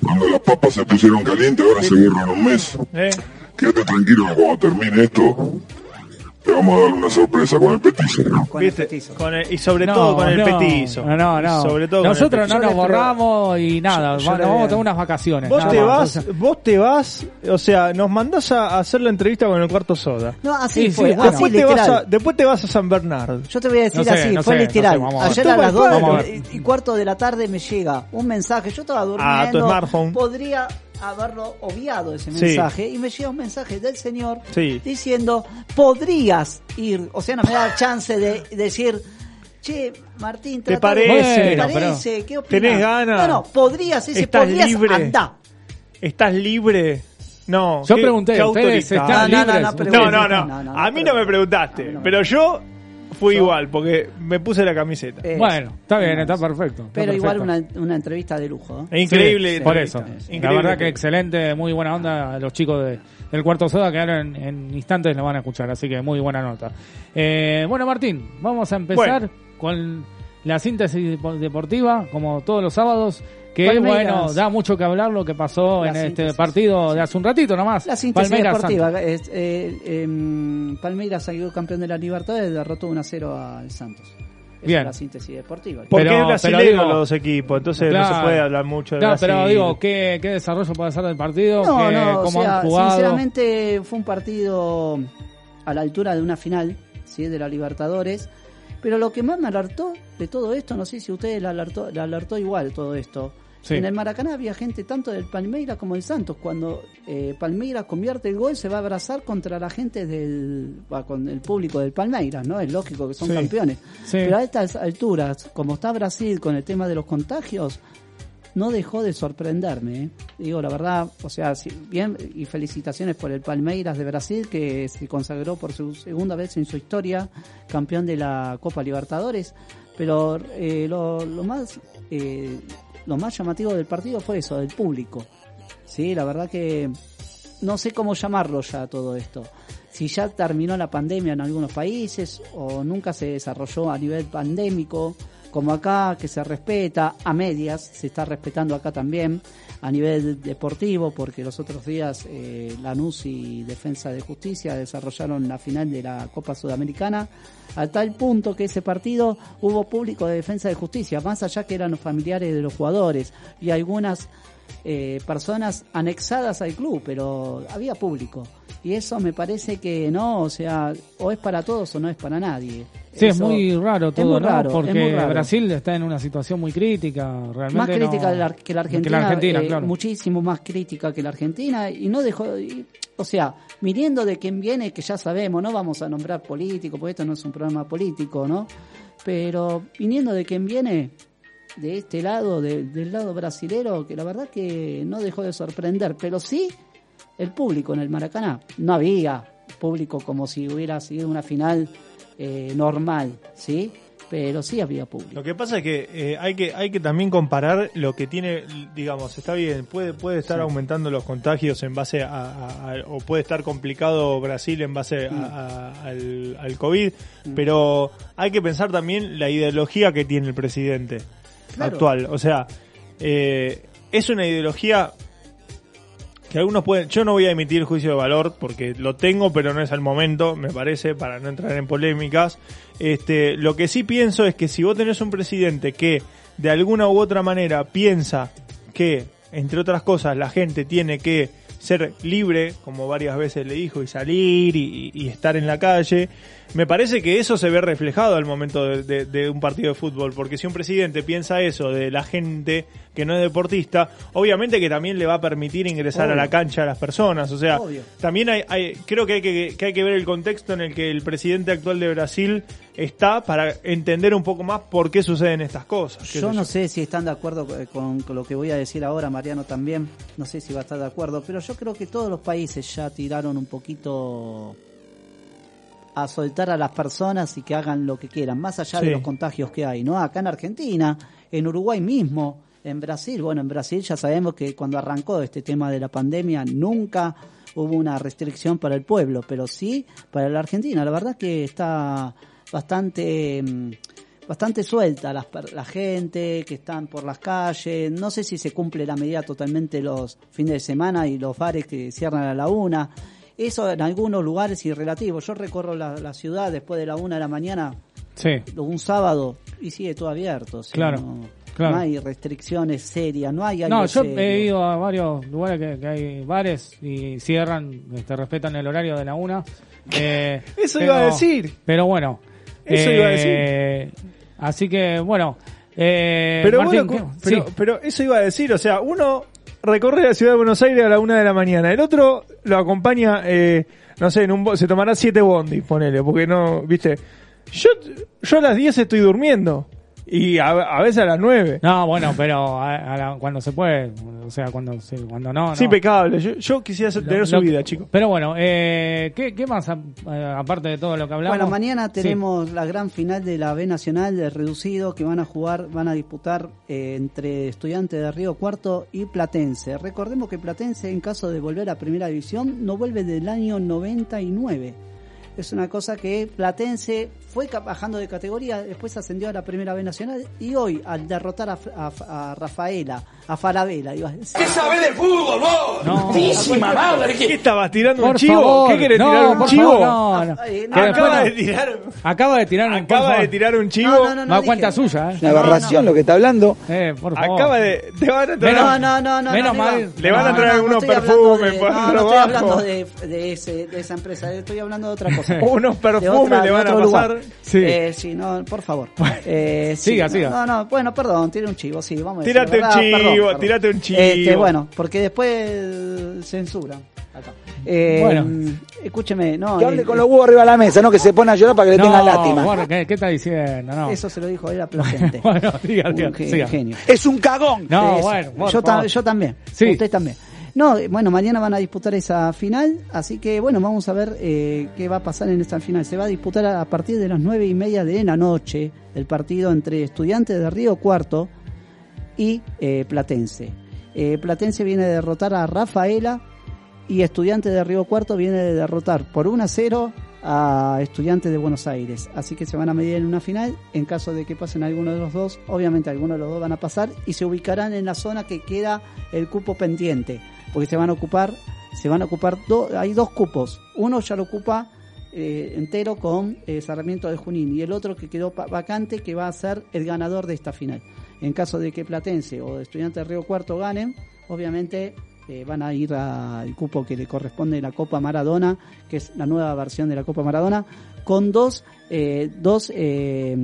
Cuando las papas se pusieron calientes, ahora se borran un mes. ¿Eh? Quédate tranquilo cuando termine esto, te vamos a dar una sorpresa con el petizo. Con el ¿Viste? petizo. Con el- y sobre No, todo con el no, petizo. No, no, no. Sobre todo con el Nosotros no nos borramos y nada. yo va- le- nos vamos a tomar unas vacaciones. Vos nada te más. vas, vos te vas, o sea, nos mandás a hacer la entrevista con el cuarto soda. No, así Sí, fue, sí, bueno. así Después te, vas literal. a, después te vas a San Bernardo. Yo te voy a decir No sé, así, no fue sé, literal. no sé, vamos a ver. Ayer a las Vamos a 2 ver. y cuarto de la tarde me llega un mensaje. Yo estaba Ah, tu durmiendo. smartphone. Podría haberlo obviado ese Sí. mensaje. Y me llega un mensaje del señor Sí. diciendo: Podrías ir. O sea, no me da chance de decir. Che, Martín, ¿Te parece? ¿Te parece? ¿Qué opinas? ¿Tenés ganas? No, no, podrías, ese ¿Estás podrías libre? andá. ¿Estás libre? No. Yo pregunté, qué ¿ustedes están No, no, no, libres? no, Ustedes- No, pregunté. no, no. No, no, no, A mí no pero- me preguntaste, a mí pero yo fui igual porque me puse la camiseta. Eh, Bueno, está bien, está perfecto. está Pero igual una, una entrevista de lujo. ¿eh? Increíble. Sí, por eso. La verdad que excelente, muy buena onda. Los chicos de, del Cuarto Soda que ahora en, en instantes lo van a escuchar, así que muy buena nota. Eh, bueno, Martín, vamos a empezar con la síntesis depo- deportiva, como todos los sábados. Que Palmeiras. bueno, da mucho que hablar lo que pasó La en este partido de hace un ratito nomás. La síntesis Palmeiras deportiva. es, eh, em, Palmeiras salió campeón de la Libertadores, derrotó 1 a 0 al Santos. Esa Bien. es la síntesis deportiva. Porque Pero- es brasileño pero digo- los dos equipos, entonces no Claro. se puede hablar mucho de No, Brasil. pero digo, ¿qué, ¿qué desarrollo puede ser del partido? No, ¿Qué- no, o ¿Cómo sea, han jugado? sinceramente fue un partido a la altura de una final, ¿sí? de la Libertadores. Pero lo que más me alertó de todo esto, no sé si ustedes la alertó, la alertó igual todo esto. Sí. En el Maracaná había gente tanto del Palmeiras como del Santos. Cuando eh, Palmeiras convierte el gol, se va a abrazar contra la gente del, con el público del Palmeiras, ¿no? Es lógico que son Sí. campeones. Sí. Pero a estas alturas, como está Brasil con el tema de los contagios, no dejó de sorprenderme. ¿eh? Digo, la verdad, o sea, bien, y felicitaciones por el Palmeiras de Brasil, que se consagró por su segunda vez en su historia campeón de la Copa Libertadores. Pero eh, lo, lo más eh, lo más llamativo del partido fue eso, del público. Sí, la verdad que no sé cómo llamarlo ya todo esto. Si ya terminó la pandemia en algunos países o nunca se desarrolló a nivel pandémico, como acá, que se respeta a medias, se está respetando acá también a nivel deportivo, porque los otros días eh, Lanús y Defensa de Justicia desarrollaron la final de la Copa Sudamericana, a tal punto que ese partido hubo público de Defensa de Justicia, más allá que eran los familiares de los jugadores y algunas eh, personas anexadas al club, pero había público. Y eso me parece que no, o sea, o es para todos o no es para nadie. Sí, es muy raro es todo, muy ¿no? raro, es Porque muy raro. Brasil está en una situación muy crítica, realmente. más crítica que la Argentina, que la Argentina, eh, claro. muchísimo más crítica que la Argentina y no dejó, y- o sea, viniendo de quien viene, que ya sabemos, no vamos a nombrar político, porque esto no es un programa político, ¿no? Pero viniendo de quien viene, de este lado, de- del lado brasilero, que la verdad que no dejó de sorprender, pero sí el público en el Maracaná. No había público como si hubiera sido una final eh, normal, ¿sí? Pero sí había público. Lo que pasa es que eh, hay que hay que también comparar lo que tiene, digamos, está bien, puede puede estar aumentando los contagios en base a, a- a- o puede estar complicado Brasil en base a- a- al, al COVID, pero hay que pensar también la ideología que tiene el presidente Actual, o sea, eh, es una ideología que algunos pueden, yo no voy a emitir juicio de valor porque lo tengo, pero no es al momento, me parece, para no entrar en polémicas. Este, lo que sí pienso es que si vos tenés un presidente que de alguna u otra manera piensa que, entre otras cosas, la gente tiene que ser libre, como varias veces le dijo, y salir y, estar en la calle, me parece que eso se ve reflejado al momento de, de- de un partido de fútbol, porque si un presidente piensa eso de la gente que no es deportista, obviamente que también le va a permitir ingresar a la cancha a las personas, o sea, Obvio. también hay, hay- creo que hay que, que hay que ver el contexto en el que el presidente actual de Brasil está para entender un poco más por qué suceden estas cosas. Yo no sé si están de acuerdo co- con, con lo que voy a decir ahora, Mariano también. No sé si va a estar de acuerdo, pero yo creo que todos los países ya tiraron un poquito a soltar a las personas y que hagan lo que quieran, más allá Sí. de los contagios que hay, ¿no? Acá en Argentina, en Uruguay mismo, en Brasil, bueno, en Brasil ya sabemos que cuando arrancó este tema de la pandemia nunca hubo una restricción para el pueblo, pero sí para la Argentina. La verdad que está bastante mm, bastante suelta la, la gente que están por las calles. No sé si se cumple la medida totalmente los fines de semana y los bares que cierran a la una. Eso en algunos lugares es relativo. Yo recorro la, la ciudad después de la una de la mañana, Sí. un sábado, y sigue todo abierto. o sea, Claro, no, claro. no hay restricciones serias, no hay algo No, yo serio. he ido a varios lugares que, que hay bares y cierran, este, respetan el horario de la una. [LAUGHS] Eh, Eso pero- iba a decir. Pero bueno. Eso iba a eh, Así que, bueno. Eh, Pero, Martín, bueno, pero, Sí. pero eso iba a decir, o sea, uno recorre la ciudad de Buenos Aires a la una de la mañana, el otro lo acompaña, eh, no sé, en un se tomará siete bondis, ponele, porque no, viste, yo, yo a las 10 estoy durmiendo y a, a veces a las 9. No, bueno, pero a- a la- cuando se puede, o sea, cuando, se- cuando no, Es no. impecable, yo, yo quisiera tener Lo- su lo- vida, chicos. Pero bueno, eh, ¿qué, qué más a- eh, aparte de todo lo que hablamos? Bueno, mañana Sí. tenemos la gran final de la B Nacional de reducido que van a jugar, van a disputar eh, entre estudiantes de Río Cuarto y Platense. Recordemos que Platense, en caso de volver a Primera División, no vuelve del año 99. Es una cosa que Platense fue bajando de categoría, después ascendió a la Primera B Nacional y hoy, al derrotar a, F- a- a Rafaela, a Falabella, iba a decir, ¿Qué sabés de fútbol, vos? No. Madre. ¿Qué estabas tirando un chivo? favor, ¿Qué querés no, tirar un chivo? favor, no, Acaba de tirar, Acaba de tirar un acaba de tirar un chivo. No, no, no, no cuenta suya, ¿eh? Una aberración lo que está hablando. Eh, por favor. Acaba de, te van a traer, No, no, no, no. Menos no, mal. no, Le van a traer no, algunos perfumes No, no estoy hablando de, de, ese, de esa empresa, estoy hablando de otra cosa. [LAUGHS] unos perfumes le van a otro Sí. Eh, sí, no, por favor. [LAUGHS] Eh, sí, Siga, no, siga. No, no, bueno, perdón, tire un chivo, sí, vamos a decir Tírate un chivo, perdón, perdón. tírate un chivo. Este, bueno, porque después censuran. Acá. Eh, Bueno. Escúcheme, no. Que hable eh, con los huevos arriba de la mesa, no que se pone a llorar para que le tengan lástima. bueno, ¿qué, qué está diciendo? No. Eso se lo dijo él a Placente. bueno, diga, diga, Un siga. genio. Es un cagón. No, bueno, por yo, ta- favor. yo también. Sí. Usted también. No, bueno, mañana van a disputar esa final, así que bueno, vamos a ver eh, qué va a pasar en esta final. Se va a disputar a, a partir de las nueve y media de la noche el partido entre Estudiantes de Río Cuarto y eh, Platense. Eh, Platense viene de derrotar a Rafaela y Estudiantes de Río Cuarto viene de derrotar por 1 a 0 a Estudiantes de Buenos Aires. Así que se van a medir en una final. En caso de que pasen alguno de los dos, obviamente alguno de los dos van a pasar y se ubicarán en la zona que queda el cupo pendiente. Porque se van a ocupar, se van a ocupar, do- hay dos cupos. Uno ya lo ocupa eh, entero con eh, Sarmiento de Junín y el otro que quedó vacante que va a ser el ganador de esta final. En caso de que Platense o Estudiantes de Río Cuarto ganen, obviamente eh, van a ir al cupo que le corresponde la Copa Maradona, que es la nueva versión de la Copa Maradona, con dos, eh, dos, eh,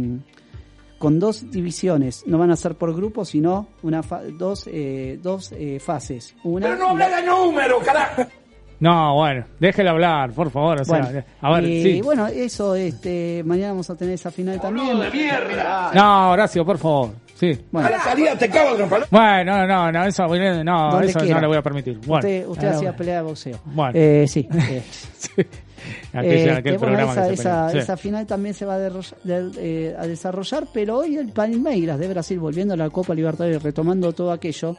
con dos divisiones. No van a ser por grupos, sino una fa- dos, eh, dos eh, fases. Una Pero no hable de número, carajo. [LAUGHS] No, bueno, déjelo hablar, por favor. O sea, Bueno, a ver, sí. bueno, eso, este, mañana vamos a tener esa final también. de mierda. No, Horacio, por favor. Sí. Bueno, A la salida te cago palo. Bueno, no, no, no, eso, no, Donde eso no le voy a permitir. Bueno, usted usted hacía pelea de boxeo. Bueno. Eh, sí. [LAUGHS] eh. Este, aquel bueno, programa esa. Sí. final también se va a, derro- de- eh, a desarrollar, pero hoy el Palmeiras de Brasil, volviendo a la Copa Libertadores, retomando todo aquello,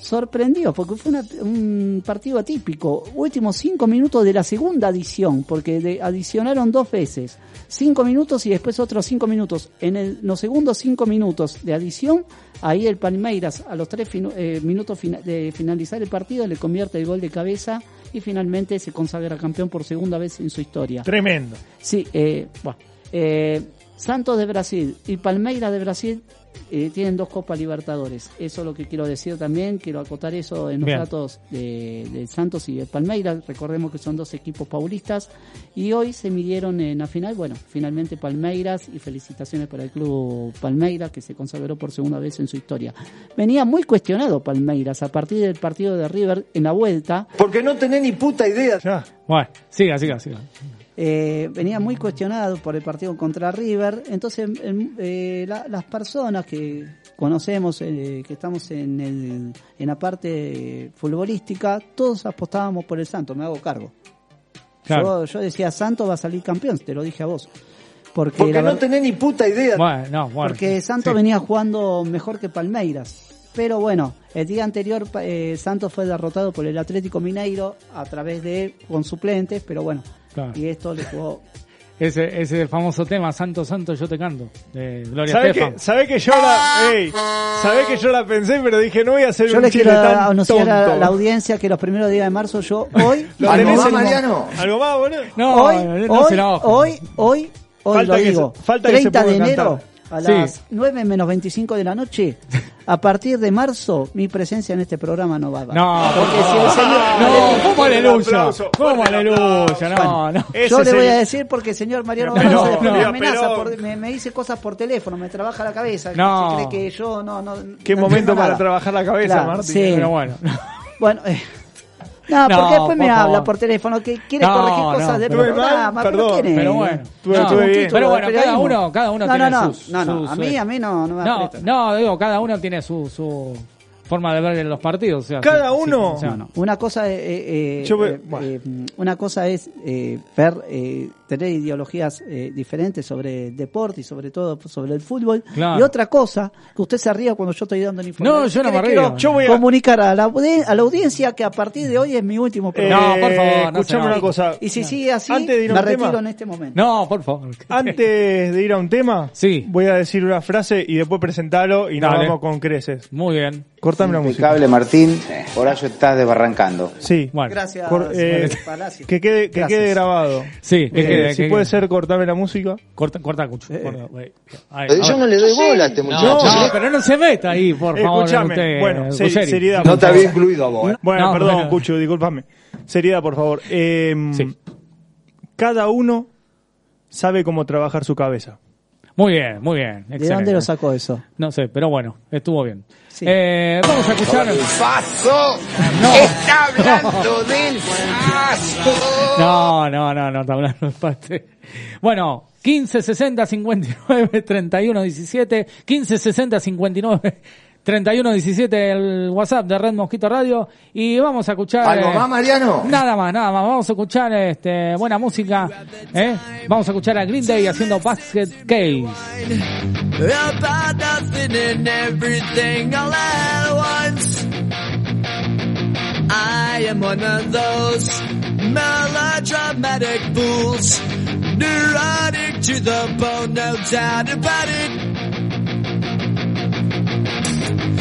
sorprendió, porque fue una- un partido atípico. Últimos cinco minutos de la segunda adición, porque de- adicionaron dos veces. Cinco minutos y después otros cinco minutos. En el- los segundos cinco minutos de adición, ahí el Palmeiras, a los tres eh, minutos de finalizar el partido, le convierte el gol de cabeza y finalmente se consagra campeón por segunda vez en su historia. Tremendo. Sí, eh, bueno, eh, Santos de Brasil y Palmeiras de Brasil eh, tienen dos Copas Libertadores. Eso es lo que quiero decir también. Quiero acotar eso en los Bien. datos de, de Santos y de Palmeiras. Recordemos que son dos equipos paulistas. Y hoy se midieron en la final. Bueno, finalmente Palmeiras y felicitaciones para el club Palmeiras que se consagró por segunda vez en su historia. Venía muy cuestionado Palmeiras a partir del partido de River en la vuelta. Porque no tenés ni puta idea. Ya. Bueno, siga, siga, siga. Eh, venía muy cuestionado por el partido contra River. Entonces, eh, la- las personas que conocemos, eh, que estamos en, el, en la parte futbolística, todos apostábamos por el Santos, me hago cargo. Claro. Yo, yo decía, Santos va a salir campeón, te lo dije a vos. Porque, Porque la no tenés ni puta idea. Bueno, no, bueno. porque Santos Sí. venía jugando mejor que Palmeiras. Pero bueno, el día anterior eh, Santos fue derrotado por el Atlético Mineiro a través de con suplentes, pero bueno, Claro. y esto le jugó [LAUGHS] Ese, ese famoso tema, Santo, Santo, yo te canto, de Gloria ¿Sabés Estefan. que, sabe que yo la, ey, sabe que yo la pensé, pero dije, no voy a hacer Yo un le chile quiero tan anunciar a la audiencia que los primeros días de marzo yo [LAUGHS] hoy ¿Lo ¿Algo más, Mariano? ¿Algo más, boludo? No, hoy, no hoy, hoy, hoy, hoy Falta lo que digo, se- falta que se 30 de enero cantar. A Sí. las 9 menos 25 de la noche, a partir de marzo, mi presencia en este programa no va a dar. No, por porque si favor. el señor... No, ¿cómo aleluya? ¿Cómo aleluya? No, no. Yo le voy a decir porque el señor Mariano no, después me pero- amenaza, por- me, me dice cosas por teléfono, me trabaja la cabeza. No. Se cree que yo no... no Qué no momento para trabajar la cabeza, Claro, Martín. sí. Pero bueno. Bueno, eh, no, No, porque después me habla por teléfono que quiere No, corregir no, cosas del pero- programa. Perdón, pero. Pero bueno. Tuve- No, tuve bien. título Pero de bueno, cada uno, cada uno no, tiene no, no, sus- no, no, sus- a mí, a mí no, no me No, aprieta. no, digo, cada uno tiene su, su forma de ver los partidos. O sea, Cada sí, uno. sí, o sea, No, no. Una cosa, eh, eh, Yo eh, bueno. eh, una cosa es eh, ver, eh, tener ideologías eh, diferentes sobre el deporte y sobre todo sobre el fútbol. Claro. Y otra cosa, que usted se ría cuando yo estoy dando la información. No, yo no me río. Yo voy a- comunicar a la, a la audiencia que a partir de hoy es mi último Eh, programa. No, por favor, no escuchame una cosa. y si sigue así, Antes de ir a me un retiro tema- en este momento. No, por favor. [LAUGHS] Antes de ir a un tema, Sí. voy a decir una frase y después presentarlo y nos Dale. vamos con creces. Muy bien. Cortame la música. Impecable, Martín. Horacio está desbarrancando. Sí. Bueno. Gracias, Cor- eh, Palacio. que quede, que Gracias. quede grabado. Sí, que Eh, quede, si que puede quede. ser, cortame la música. Corta, corta, Cucho. Corta, güey. Ahí, Yo ahora. no le doy bola a este No, muchacho. no, pero no se meta ahí, por favor. Escúchame. usted, bueno, seri- Ruggeri. seriedad. No te había incluido a vos. ¿eh? Bueno, No, perdón, bueno. Cucho, discúlpame. Seriedad, por favor. Eh, Sí. Cada uno sabe cómo trabajar su cabeza. Muy bien, muy bien. ¿De excelente. dónde lo sacó eso? No sé, pero bueno, estuvo bien. Sí. Eh, vamos a escuchar. Faso No. está hablando del faso. [LAUGHS] No, no, no, no está hablando de parte. Bueno, 15 60 59 31 17, 15 60 59 31 17 el WhatsApp de Red Mosquito Radio y vamos a escuchar ¿Algo eh, más, Mariano? Nada más, nada más. Vamos a escuchar este buena música, ¿eh? Vamos a escuchar a Green Day haciendo Basket Case. I am one of those melodramatic fools, neurotic to the bone, no doubt about it.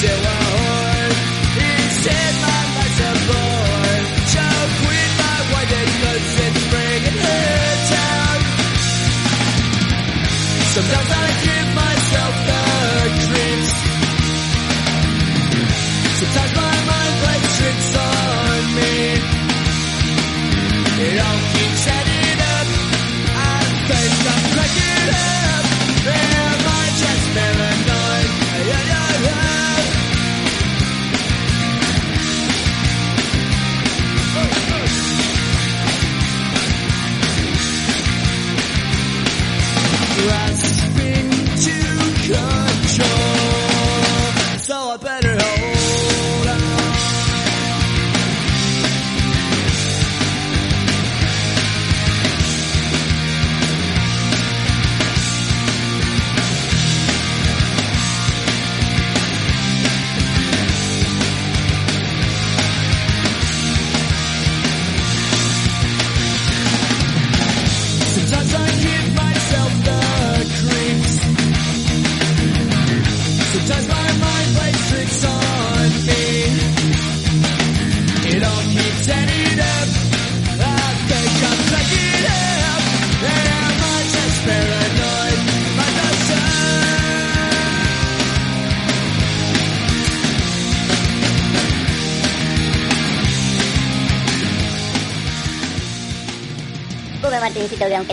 Yeah.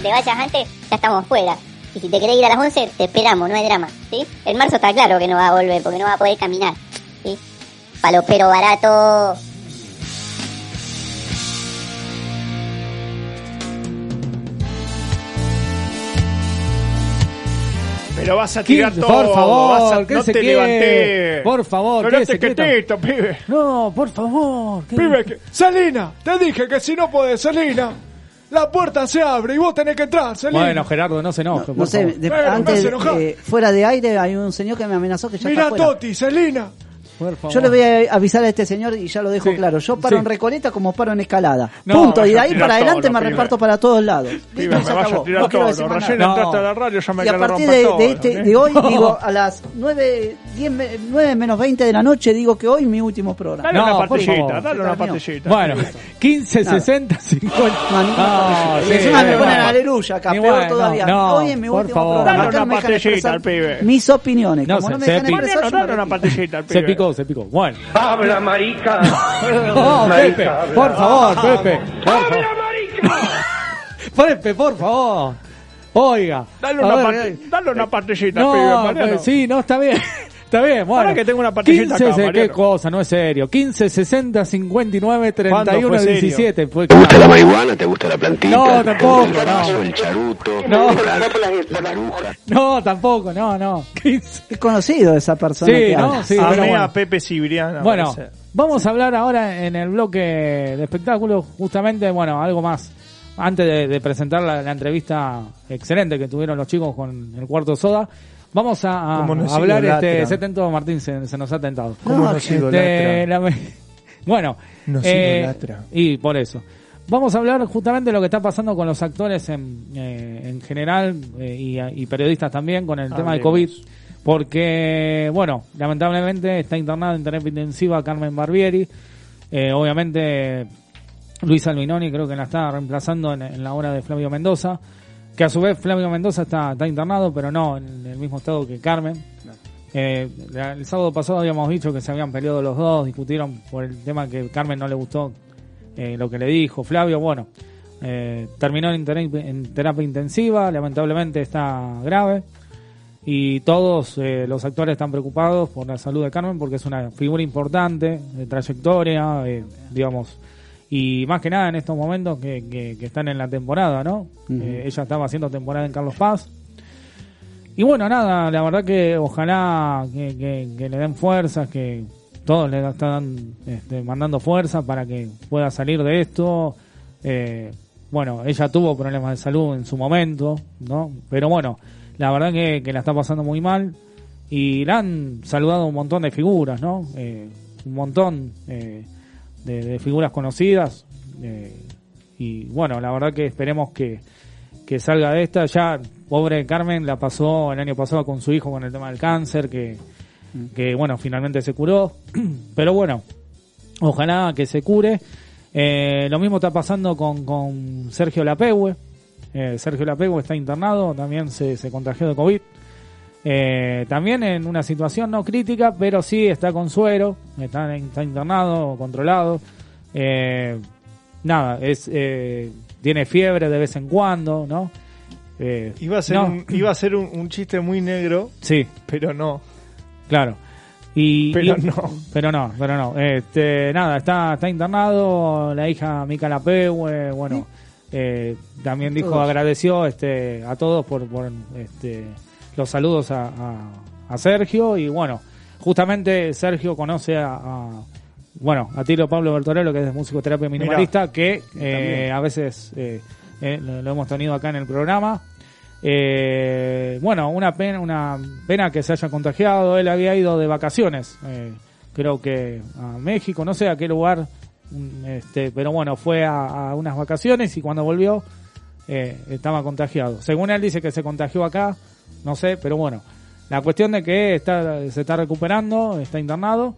Te vayas antes, ya estamos fuera. Y si te querés ir a las 11, te esperamos, no hay drama, ¿sí? El marzo está claro que no va a volver, porque no va a poder caminar, ¿sí? Palopero barato. Pero vas a tirar todo. por favor, vas a- ¿qué no se te levanté. Por favor, Pero quieto. quietito, pibe. No, por favor. ¿qué- Pibe, que... Celina, te dije que si no podés, Celina, la puerta se abre y vos tenés que entrar, Celina. Bueno, Gerardo, no se enoje. No por sé, de- antes, eh, fuera de aire, hay un señor que me amenazó que ya Mirá, está fuera. Toti, Celina. Por favor. Yo le voy a avisar a este señor y ya lo dejo Sí, claro. Yo paro sí. en Recoleta como paro en escalada. No, Punto. Y de ahí para adelante todo, me pibe. reparto para todos lados. Pibe, y me se vas a tirar No quiero todo. decir más Recién entraste a la radio, ya me Y a partir de, todo, de este, ¿eh? de hoy, [LAUGHS] digo, a las 9, 10, me- 9 menos 20 de la noche, digo que hoy mi último programa. Dale No, una pastillita, dale una pastillita. Bueno, 15, 60, 50. Manita, sí, encima me ponen aleluya acá, peor todavía. no, hoy en mi último programa Dale no una pastillita al pibe. mis opiniones. No, Como se- no se picó, picó. Bueno. Habla, marica. [LAUGHS] No, Pepe, por favor, Pepe. Por favor. [LAUGHS] Pepe, por favor. Oiga. Dale una, ver, pati- eh, dale una pibe, Mariano. pues, sí, no, está bien. Está bien, bueno. Ahora que tengo una pastillita 15, acá, se- qué cosa, no es serio. 15, 60, 59, 31, fue serio? 17. Fue ¿Te gusta la marihuana? ¿Te gusta la plantita? No, ¿Te tampoco, el no. el charuto? No. la, la maruja? No, tampoco, no, no. 15. Es conocido esa persona Sí, que ¿no? Sí, Amé bueno. a Pepe Cibriana. Bueno, parece. vamos a hablar ahora en el bloque de espectáculos, justamente, bueno, algo más. Antes de, de presentar la, la entrevista excelente que tuvieron los chicos con el cuarto soda, vamos a, hablar, idolatra. este, se tentó Martín, se, se nos ha tentado. ¿Cómo nos Este, idolatra? la [LAUGHS] bueno, Nos eh, idolatra. y por eso. Vamos a hablar justamente de lo que está pasando con los actores en, eh, en general eh, y, y periodistas también con el tema de. COVID. Porque, bueno, lamentablemente está internada en terapia intensiva Carmen Barbieri. Eh, obviamente, Luis Albinoni creo que la está reemplazando en, en la hora de Flavio Mendoza. Que a su vez Flavio Mendoza está, está internado, pero no en el mismo estado que Carmen. Eh, el sábado pasado habíamos dicho que se habían peleado los dos, discutieron por el tema que Carmen no le gustó eh, lo que le dijo Flavio. Bueno, eh, terminó en, en terapia intensiva, lamentablemente está grave. Y todos eh, los actores están preocupados por la salud de Carmen porque es una figura importante, de trayectoria, digamos. Y más que nada en estos momentos que, que- que están en la temporada, ¿no? Eh, ella estaba haciendo temporada en Carlos Paz. Y bueno, nada, la verdad que ojalá que, que- que le den fuerzas, que todos le están este, mandando fuerza para que pueda salir de esto. Eh, bueno, ella tuvo problemas de salud en su momento, ¿no? Pero bueno, la verdad que, que la está pasando muy mal y la han saludado un montón de figuras, ¿no? Eh, un montón eh, de, de figuras conocidas. eh, y bueno, la verdad que esperemos que, que salga de esta. Ya, pobre Carmen, la pasó el año pasado con su hijo con el tema del cáncer, que, que bueno, finalmente se curó. [CLEARS THROAT] Pero bueno, ojalá que se cure. Eh, lo mismo está pasando con, con Sergio Lapegue. Eh, Sergio Lapegue está internado, también se, se contagió de COVID. Eh, también en una situación no crítica, pero sí está con suero, está, está internado, controlado. Eh, nada, es eh, tiene fiebre de vez en cuando, ¿no? Eh, Iba a ser, no, un, iba a ser un, un chiste muy negro, sí, pero no. claro. Y, Pero y- no. Pero no, pero no. Este, nada, está, está internado, la hija Mica Lapegue, bueno, eh, también dijo, Todos. agradeció este, a todos por, por este, los saludos a, a- a Sergio y bueno, justamente Sergio conoce a, a- bueno, a Tilo Pablo Bertorello, que es musicoterapia minimalista, que eh, a veces eh, eh, lo, lo hemos tenido acá en el programa. Eh, bueno, una pena, una pena que se haya contagiado. Él había ido de vacaciones, eh, creo que a México, no sé a qué lugar, mm, este, pero bueno, fue a, a unas vacaciones y cuando volvió eh, estaba contagiado. Según él dice que se contagió acá, no sé, pero bueno, la cuestión de que está, se está recuperando, está internado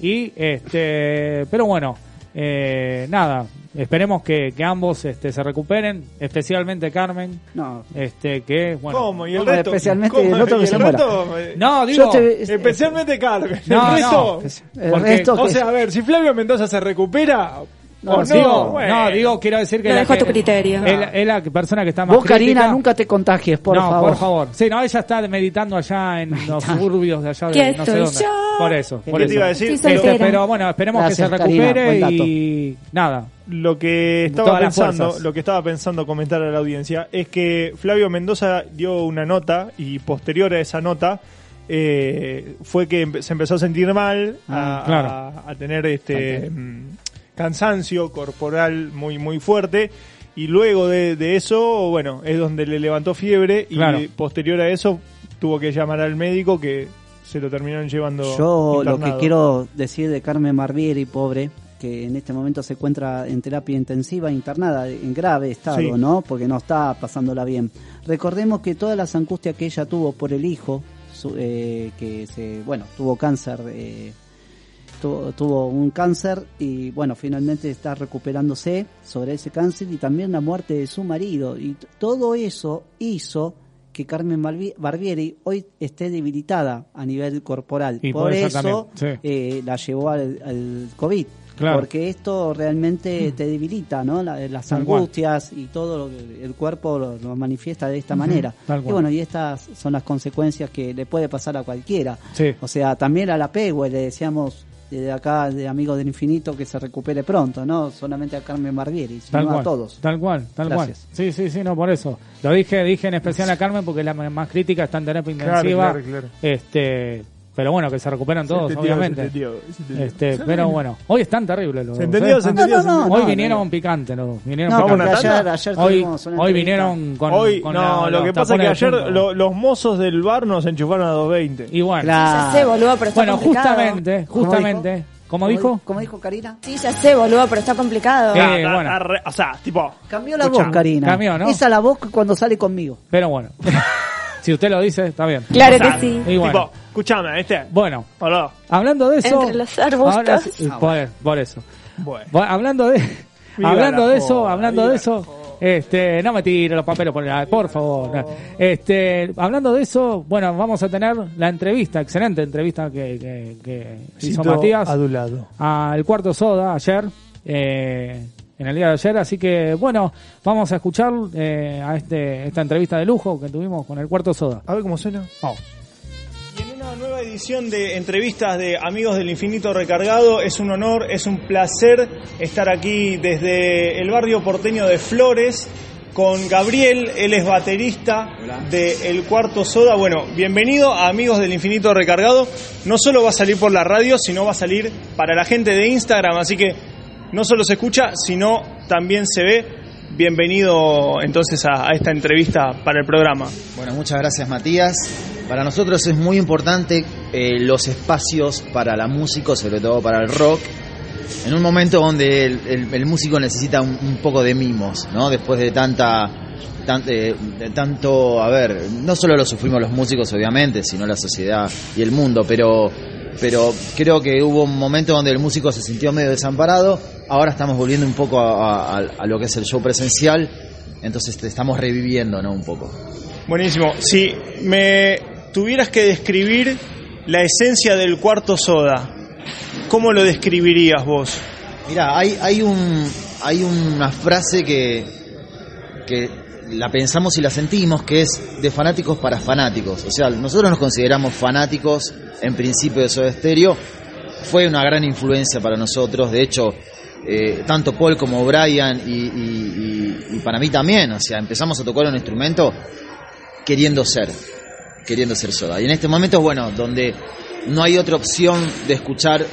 y este, pero bueno, eh, nada, esperemos que, que ambos este, se recuperen, especialmente Carmen, No, este, que bueno, ¿Cómo? ¿Y el ¿Cómo? resto? Especialmente ¿Cómo? el otro que ¿Y se el muera. resto? No digo, te- Especialmente Carmen. No, el resto. no. el Porque- resto O sea, a ver, si Flavio Mendoza se recupera, No, No, digo, bueno. no, digo, quiero decir que Lo la dejo a tu criterio. Es la, es la persona que está más Vos, Karina, crítica. nunca te contagies, por no, favor. por favor. Sí, no, ella está meditando allá en los suburbios de allá de ¿Qué no sé estoy dónde. yo? Por eso, por ¿Qué eso. te iba a decir? Este, pero bueno, esperemos Gracias, que se recupere y nada. Lo que estaba pensando, lo que estaba pensando comentar a la audiencia es que Flavio Mendoza dio una nota y posterior a esa nota eh, fue que se empezó a sentir mal, Ah, a, claro. a- a tener este mm, cansancio corporal muy muy fuerte y luego de, de eso, bueno, es donde le levantó fiebre y Claro. posterior a eso tuvo que llamar al médico que se lo terminaron llevando. Yo lo que quiero decir de Carmen Barbieri, pobre, que en este momento se encuentra en terapia intensiva, internada en grave estado, Sí. ¿no? Porque no está pasándola bien. Recordemos que todas las angustias que ella tuvo por el hijo, su- eh, que se, bueno, tuvo cáncer, eh, tuvo, tuvo un cáncer y bueno, finalmente está recuperándose sobre ese cáncer y también la muerte de su marido. Y todo eso hizo que Carmen Barbieri hoy esté debilitada a nivel corporal. Y por por eso eso también, sí. eh, la llevó al, al COVID. Claro. Porque esto realmente [CLEARS THROAT] te debilita, ¿no? La- las Tal cual. angustias y todo lo que el cuerpo lo, lo manifiesta de esta manera. Y bueno, y estas son las consecuencias que le puede pasar a cualquiera. Sí. O sea, también a la Pegue le decíamos desde acá, de Amigos del Infinito, que se recupere pronto, no solamente a Carmen Barbieri, sino Tal a todos. tal cual, tal Gracias. cual. Sí, sí, sí, no, por eso. Lo dije, dije en especial a Carmen porque la más crítica está en terapia Claro, intensiva. claro, claro. Este, pero bueno, que se recuperan todos, entendió, obviamente. se entendió, se entendió. Este, pero bueno, hoy están terribles los Se entendió, ¿eh? se entendió, No, se no, entendió. Hoy no, vinieron no. picantes los dos. Vinieron No, ¿Vamos picantes. ayer, ayer Hoy, tuvimos una hoy vinieron con, Hoy, con no, la- lo que pasa es que ayer lo- los mozos del bar nos enchufaron a 220. Y bueno, Ya sé, boludo, pero está bueno complicado. justamente, ¿Cómo justamente, ¿cómo dijo? ¿Cómo dijo Karina? Sí, ya sé, boludo, pero está complicado. Eh, bueno. o sea, tipo, Cambió la voz, Karina. cambió, ¿no? Esa la voz cuando sale conmigo. Pero bueno, [LAUGHS] si usted lo dice, está bien. Claro o sea, que sí. Y bueno, tipo, escuchame, ¿viste? bueno, hablando de eso, Entre los arbustos. ahora sí, por, por eso. Bueno. Bueno, hablando de Viva hablando la de eso, joda, hablando de la eso, este, no me tire los papeles por el por favor. Este, hablando de eso, bueno, vamos a tener la entrevista, excelente entrevista que, que, que hizo Matías adulado. al cuarto soda ayer, eh, en el día de ayer, así que bueno, vamos a escuchar eh, a este esta entrevista de lujo que tuvimos con el cuarto soda. A ver cómo suena. Vamos. Y en una nueva edición de entrevistas de Amigos del Infinito Recargado, es un honor, es un placer estar aquí desde el barrio porteño de Flores con Gabriel, él es baterista de El Cuarto Soda. Bueno, bienvenido a Amigos del Infinito Recargado. No solo va a salir por la radio, sino va a salir para la gente de Instagram, así que no solo se escucha, sino también se ve. Bienvenido entonces a, esta entrevista para el programa. Bueno, muchas gracias Matías. Para nosotros es muy importante eh, los espacios para la música, sobre todo para el rock, en un momento donde el, músico necesita un, poco de mimos, ¿no? Después de tanta, tan- eh, tanto, a ver, no solo lo sufrimos los músicos obviamente, sino la sociedad y el mundo, pero, pero creo que hubo un momento donde el músico se sintió medio desamparado. Ahora estamos volviendo un poco a, a- a lo que es el show presencial, entonces te estamos reviviendo, ¿no? Un poco. Buenísimo. Si me tuvieras que describir la esencia del cuarto soda, ¿cómo lo describirías vos? Mira, hay, hay, un, hay una frase que, que la pensamos y la sentimos, que es de fanáticos para fanáticos. O sea, nosotros nos consideramos fanáticos en principio de Soda Stereo. Fue una gran influencia para nosotros. De hecho, eh, tanto Paul como Brian y, y- y- y para mí también. O sea, empezamos a tocar un instrumento queriendo ser, queriendo ser Soda. Y en este momento, bueno, donde no hay otra opción de escuchar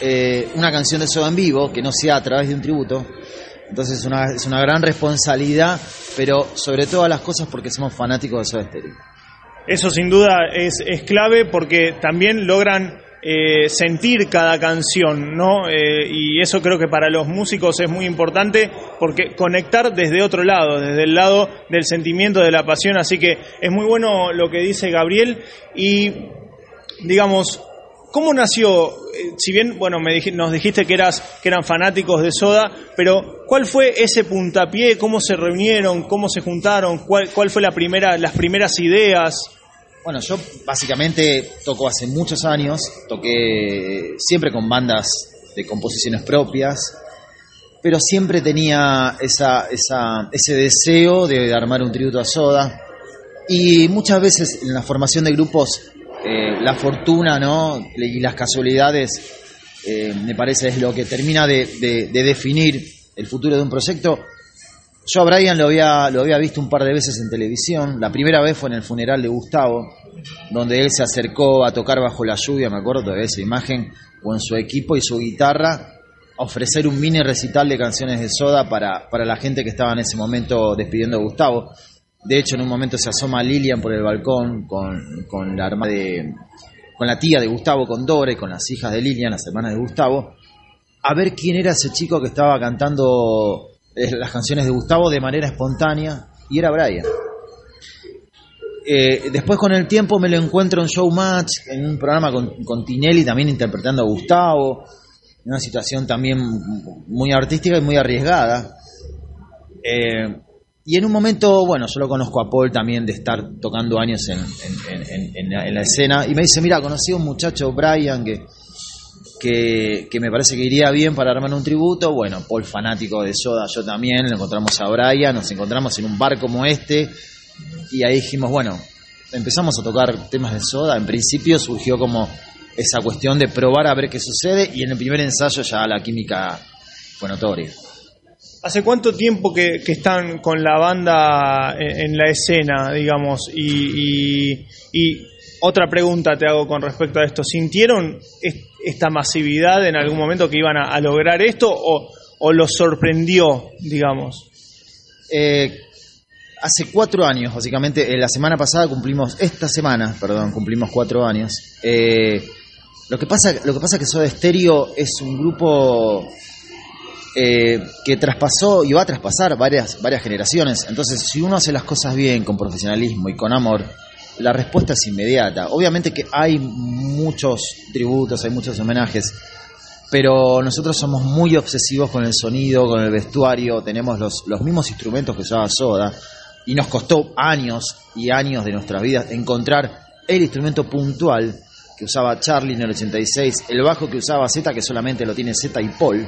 eh, una canción de Soda en vivo que no sea a través de un tributo. Entonces es una, es una gran responsabilidad, pero sobre todas las cosas porque somos fanáticos de Soda Stereo. Eso sin duda es, es clave porque también logran eh, sentir cada canción, ¿no? Eh, y eso creo que para los músicos es muy importante porque conectar desde otro lado, desde el lado del sentimiento, de la pasión, así que es muy bueno lo que dice Gabriel y digamos, ¿cómo nació? Eh, Si bien, bueno, me dij- nos dijiste que eras que eran fanáticos de Soda, pero ¿cuál fue ese puntapié? ¿Cómo se reunieron? ¿Cómo se juntaron? ¿Cuál, cuál fue la primera, las primeras ideas? Bueno, yo básicamente toco hace muchos años, toqué siempre con bandas de composiciones propias pero siempre tenía esa, esa, ese deseo de armar un tributo a Soda. Y muchas veces en la formación de grupos, eh, la fortuna ¿no? y las casualidades, eh, me parece, es lo que termina de, de- de definir el futuro de un proyecto. Yo a Brian lo había, lo había visto un par de veces en televisión. La primera vez fue en el funeral de Gustavo, donde él se acercó a tocar bajo la lluvia, me acuerdo de esa imagen, con su equipo y su guitarra, a ofrecer un mini recital de canciones de soda para, para la gente que estaba en ese momento despidiendo a Gustavo. De hecho, en un momento se asoma Lilian por el balcón con, con la hermana de, con la tía de Gustavo, con Dora con las hijas de Lilian, las hermanas de Gustavo, a ver quién era ese chico que estaba cantando eh, las canciones de Gustavo de manera espontánea, y era Brian. Eh, después con el tiempo me lo encuentro en Showmatch, en un programa con, con Tinelli también interpretando a Gustavo, en una situación también muy artística y muy arriesgada. Eh, y en un momento, bueno, yo lo conozco a Paul también de estar tocando años en, en- la escena, y me dice, mira, conocí a un muchacho, Brian, que, que, que me parece que iría bien para armar un tributo. Bueno, Paul fanático de Soda, yo también, lo encontramos a Brian, nos encontramos en un bar como este, y ahí dijimos, bueno, empezamos a tocar temas de Soda, en principio surgió como esa cuestión de probar a ver qué sucede, y en el primer ensayo ya la química fue notoria. ¿Hace cuánto tiempo que, están con la banda en, la escena, digamos? Y, y- otra pregunta te hago con respecto a esto. ¿Sintieron es- esta masividad en algún momento que iban a, lograr esto o, o los sorprendió, digamos? Eh, hace cuatro años, básicamente, eh, la semana pasada cumplimos, esta semana, perdón, cumplimos cuatro años. Eh, lo que pasa, lo que pasa es que Soda Stereo es un grupo eh, que traspasó y va a traspasar varias, varias generaciones. Entonces, si uno hace las cosas bien, con profesionalismo y con amor, la respuesta es inmediata. Obviamente que hay muchos tributos, hay muchos homenajes, pero nosotros somos muy obsesivos con el sonido, con el vestuario, tenemos los, los mismos instrumentos que usaba Soda, y nos costó años y años de nuestras vidas encontrar el instrumento puntual que usaba Charlie en el 86, el bajo que usaba Z, que solamente lo tiene Z y Paul.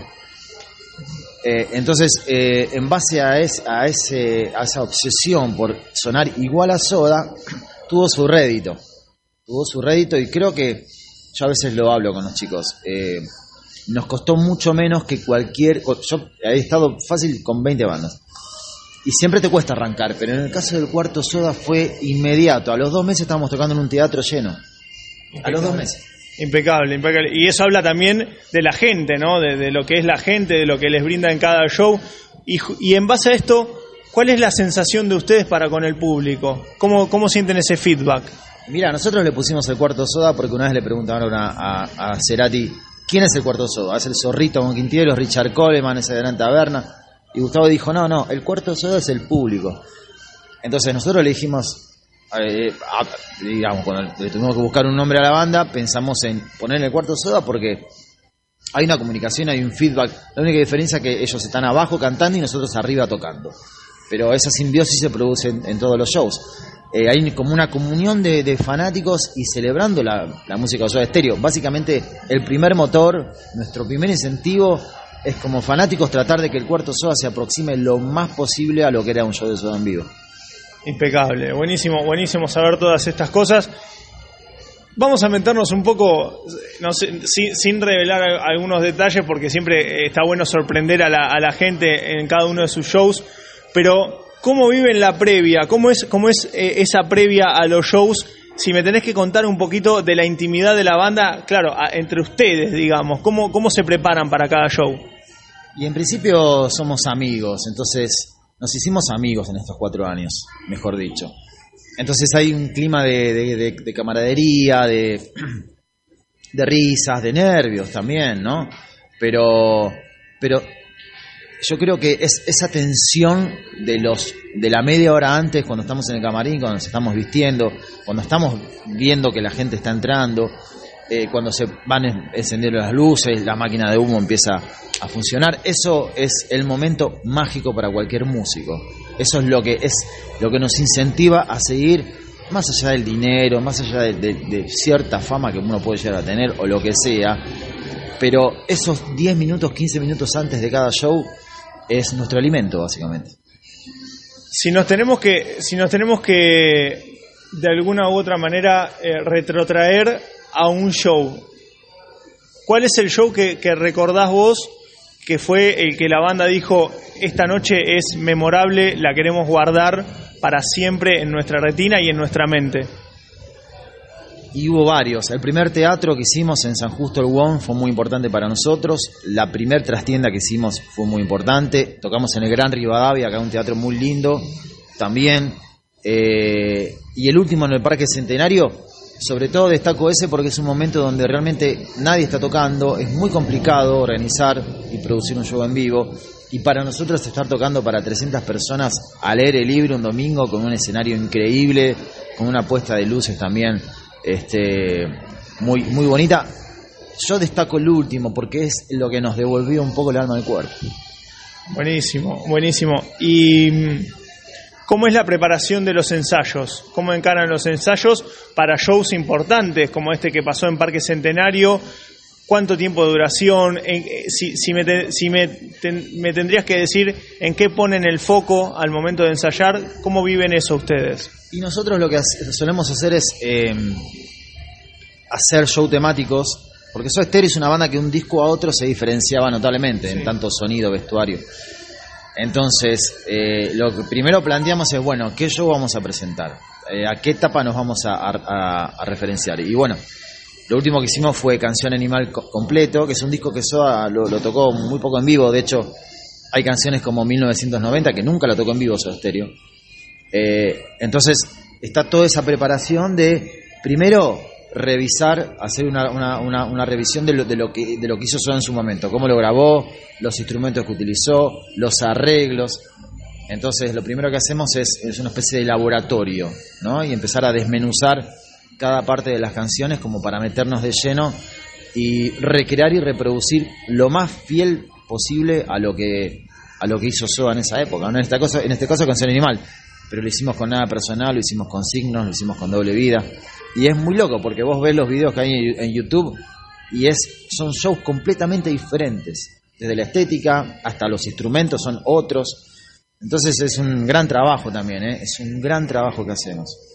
Eh, entonces, eh, en base a, es- a, ese, a esa obsesión por sonar igual a Soda, tuvo su rédito. Tuvo su rédito y creo que, yo a veces lo hablo con los chicos, eh, nos costó mucho menos que cualquier... Yo he estado fácil con 20 bandas. Y siempre te cuesta arrancar, pero en el caso del cuarto soda fue inmediato. A los dos meses estábamos tocando en un teatro lleno. A los dos meses. Impecable, impecable. Y eso habla también de la gente, ¿no? De, de lo que es la gente, de lo que les brinda en cada show. Y, en base a esto, ¿cuál es la sensación de ustedes para con el público? ¿Cómo, cómo sienten ese feedback? Mira, nosotros le pusimos el cuarto soda porque una vez le preguntaron a, a, Cerati quién es el cuarto soda. ¿Es el zorrito con Quintiero, Richard Coleman, ese gran taberna? Y Gustavo dijo, no, no, el cuarto soda es el público. Entonces nosotros le dijimos, eh, ah, digamos, cuando tuvimos que buscar un nombre a la banda, pensamos en ponerle el cuarto soda porque hay una comunicación, hay un feedback. La única diferencia es que ellos están abajo cantando y nosotros arriba tocando. Pero esa simbiosis se produce en, todos los shows. Eh, hay como una comunión de, fanáticos y celebrando la, la música de Soda Stereo. Básicamente, el primer motor, nuestro primer incentivo es como fanáticos tratar de que el cuarto Soda se aproxime lo más posible a lo que era un show de Soda en vivo. Impecable, buenísimo, buenísimo saber todas estas cosas. Vamos a meternos un poco, no sé, sin, revelar al- algunos detalles, porque siempre está bueno sorprender a la, gente en cada uno de sus shows, pero ¿cómo viven la previa? ¿Cómo es, cómo es eh, esa previa a los shows? Si me tenés que contar un poquito de la intimidad de la banda, claro, entre ustedes, digamos, ¿cómo, cómo se preparan para cada show? Y en principio somos amigos, entonces nos hicimos amigos en estos cuatro años, mejor dicho. Entonces hay un clima de, de- de- de camaradería, de, [CLEARS THROAT] de risas, de nervios también, ¿no? Pero, pero yo creo que es esa tensión de los de la media hora antes, cuando estamos en el camarín, cuando nos estamos vistiendo, cuando estamos viendo que la gente está entrando, eh, cuando se van en- encendiendo las luces, la máquina de humo empieza a funcionar, eso es el momento mágico para cualquier músico. Eso es lo que es lo que nos incentiva a seguir más allá del dinero, más allá de cierta fama que uno puede llegar a tener o lo que sea. pero esos 10 minutos, 15 minutos antes de cada show es nuestro alimento, básicamente. Si nos tenemos que, si nos tenemos que de alguna u otra manera eh, retrotraer a un show, ¿cuál es el show que, recordás vos que fue el que la banda dijo esta noche es memorable, la queremos guardar para siempre en nuestra retina y en nuestra mente? Y hubo varios. El primer teatro que hicimos en San Justo el Won fue muy importante para nosotros. La primer trastienda que hicimos fue muy importante. Tocamos en el Gran Rivadavia, acá un teatro muy lindo también. Eh, y el último en el Parque Centenario, sobre todo destaco ese porque es un momento donde realmente nadie está tocando, es muy complicado organizar y producir un show en vivo. Y para nosotros estar tocando para 300 personas a leer el libro un domingo con un escenario increíble, con una puesta de luces también este, muy, muy bonita. Yo destaco el último porque es lo que nos devolvió un poco el alma del cuerpo. Buenísimo, buenísimo. ¿Y mm, cómo es la preparación de los ensayos? ¿Cómo encaran los ensayos para shows importantes como este que pasó en Parque Centenario? ¿Cuánto tiempo de duración? En- eh, si si, me, te- si me, ten- me tendrías que decir en qué ponen el foco al momento de ensayar, ¿cómo viven eso ustedes? Y nosotros lo que solemos hacer es eh, hacer show temáticos, porque Soda Stereo es una banda que un disco a otro se diferenciaba notablemente en tanto sonido, vestuario. Entonces, eh, lo que primero planteamos es, bueno, ¿qué show vamos a presentar? Eh, ¿A qué etapa nos vamos a, referenciar? Y bueno, lo último que hicimos fue Canción Animal Co- Completo, que es un disco que Soda lo, lo tocó muy poco en vivo, de hecho, hay canciones como 1990 que nunca la tocó en vivo Soda Stereo. Eh, entonces, está toda esa preparación de, primero, revisar, hacer una, una, una, una revisión de lo, de, lo que, de lo que hizo Soda en su momento, cómo lo grabó, los instrumentos que utilizó, los arreglos. Entonces, lo primero que hacemos es, es una especie de laboratorio, ¿no? Y empezar a desmenuzar cada parte de las canciones como para meternos de lleno y recrear y reproducir lo más fiel posible a lo que a lo que hizo Soda en esa época. ¿no? En, esta cosa, en este caso, Canción Animal. Pero lo hicimos con nada personal, lo hicimos con signos, lo hicimos con doble vida. Y es muy loco porque vos ves los videos que hay en, YouTube y es son shows completamente diferentes. Desde la estética hasta los instrumentos son otros. Entonces es un gran trabajo también, ¿eh? es un gran trabajo que hacemos.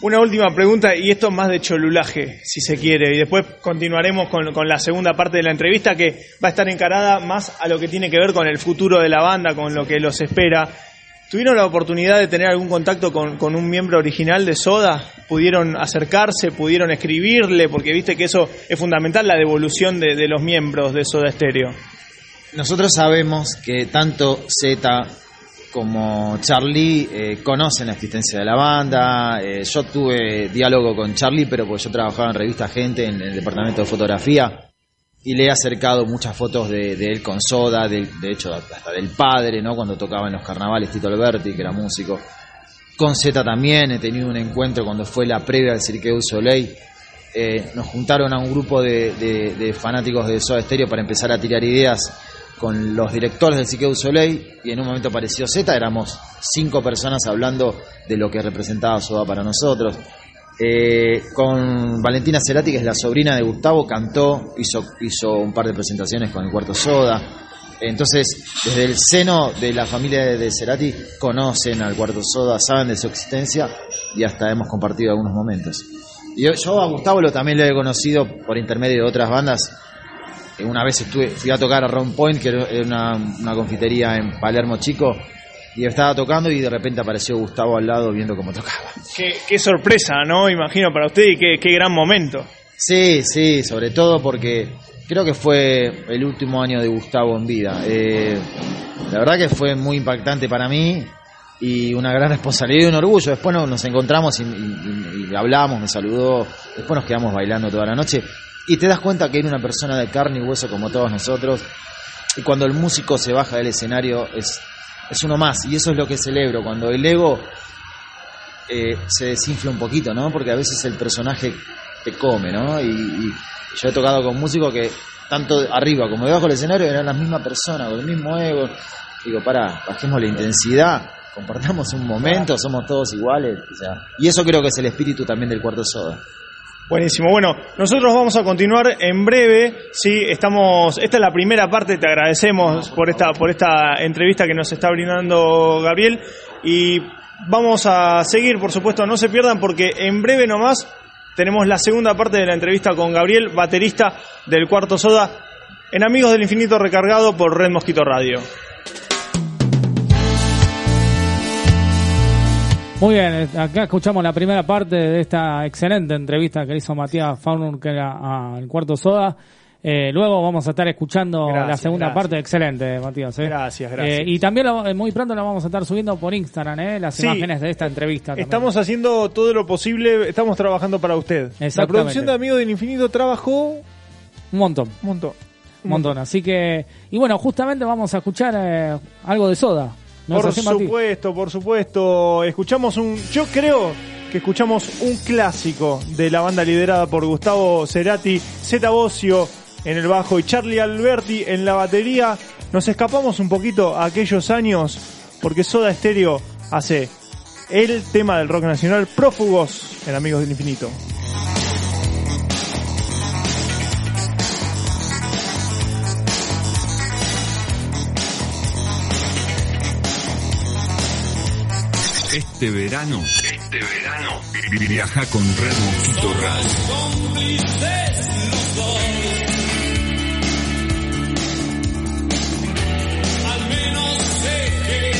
Una última pregunta, y esto más de cholulaje, si se quiere, y después continuaremos con, con la segunda parte de la entrevista que va a estar encarada más a lo que tiene que ver con el futuro de la banda, con lo que los espera. ¿Tuvieron la oportunidad de tener algún contacto con, con un miembro original de Soda? ¿Pudieron acercarse? ¿Pudieron escribirle? Porque viste que eso es fundamental, la devolución de, de los miembros de Soda Stereo. Nosotros sabemos que tanto Z como Charlie eh, conocen la existencia de la banda. Eh, yo tuve diálogo con Charlie, pero porque yo trabajaba en revista Gente, en el departamento de fotografía, y le he acercado muchas fotos de, de él con Soda, de, hecho hasta del padre, ¿no? Cuando tocaba en los carnavales Tito Alberti, que era músico. Con Z también he tenido un encuentro cuando fue la previa del Cirque du Soleil. Eh, nos juntaron a un grupo de, de- de fanáticos de Soda Stereo para empezar a tirar ideas con los directores del Cirque du Soleil y en un momento apareció Z, éramos cinco personas hablando de lo que representaba Soda para nosotros. Eh, con Valentina Cerati, que es la sobrina de Gustavo, cantó, hizo, un par de presentaciones con el Cuarto Soda. Entonces, desde el seno de la familia de, Cerati, conocen al Cuarto Soda, saben de su existencia y hasta hemos compartido algunos momentos. Y yo, a Gustavo lo también lo he conocido por intermedio de otras bandas. Una vez estuve, fui a tocar a Round Point, que era una confitería en Palermo Chico, y estaba tocando y de repente apareció Gustavo al lado viendo cómo tocaba. Qué, qué sorpresa, ¿no? Imagino para usted y qué, qué gran momento. Sí, sí, sobre todo porque creo que fue el último año de Gustavo en vida. Eh, la verdad que fue muy impactante para mí y una gran [LAUGHS] responsabilidad y un orgullo. Después nos, nos encontramos y, y- y hablamos, me saludó, después nos quedamos bailando toda la noche y te das cuenta que era una persona de carne y hueso como todos nosotros y cuando el músico se baja del escenario es, es uno más y eso es lo que celebro, cuando el ego eh, se desinfla un poquito, ¿no? Porque a veces el personaje te come, ¿no? Y, yo he tocado con músicos que tanto arriba como debajo del escenario eran la misma persona, con el mismo ego. Digo, para, bajemos la intensidad, compartamos un momento, somos todos iguales. y eso creo que es el espíritu también del cuarto soda. Buenísimo. Bueno, nosotros vamos a continuar en breve. Sí, estamos. Esta es la primera parte. Te agradecemos por esta por esta entrevista que nos está brindando Gabriel y vamos a seguir, por supuesto. No se pierdan porque en breve nomás tenemos la segunda parte de la entrevista con Gabriel, baterista del Cuarto Soda, en Amigos del Infinito recargado por Red Mosquito Radio. Muy bien, acá escuchamos la primera parte de esta excelente entrevista que hizo Matías Faunur que era al cuarto soda. Eh, luego vamos a estar escuchando la Gracias, segunda gracias. parte, excelente Matías. eh. Gracias, gracias. Eh, y también lo- eh, muy pronto la vamos a estar subiendo por Instagram, eh, las Sí. imágenes de esta entrevista. también. Estamos haciendo todo lo posible, estamos trabajando para usted. La producción de Amigos del Infinito trabajó un montón. un montón. Un montón. Así que, y bueno, justamente vamos a escuchar eh, algo de soda. ¿No Por supuesto, por supuesto. Escuchamos un. Yo creo que escuchamos un clásico de la banda liderada por Gustavo Cerati, Zeta Bocio en el bajo y Charlie Alberti en la batería. Nos escapamos un poquito a aquellos años porque Soda Stereo hace el tema del rock nacional Prófugos en Amigos del Infinito. Este verano, este verano, viaja con Red Mosquito Radio. Al menos sé que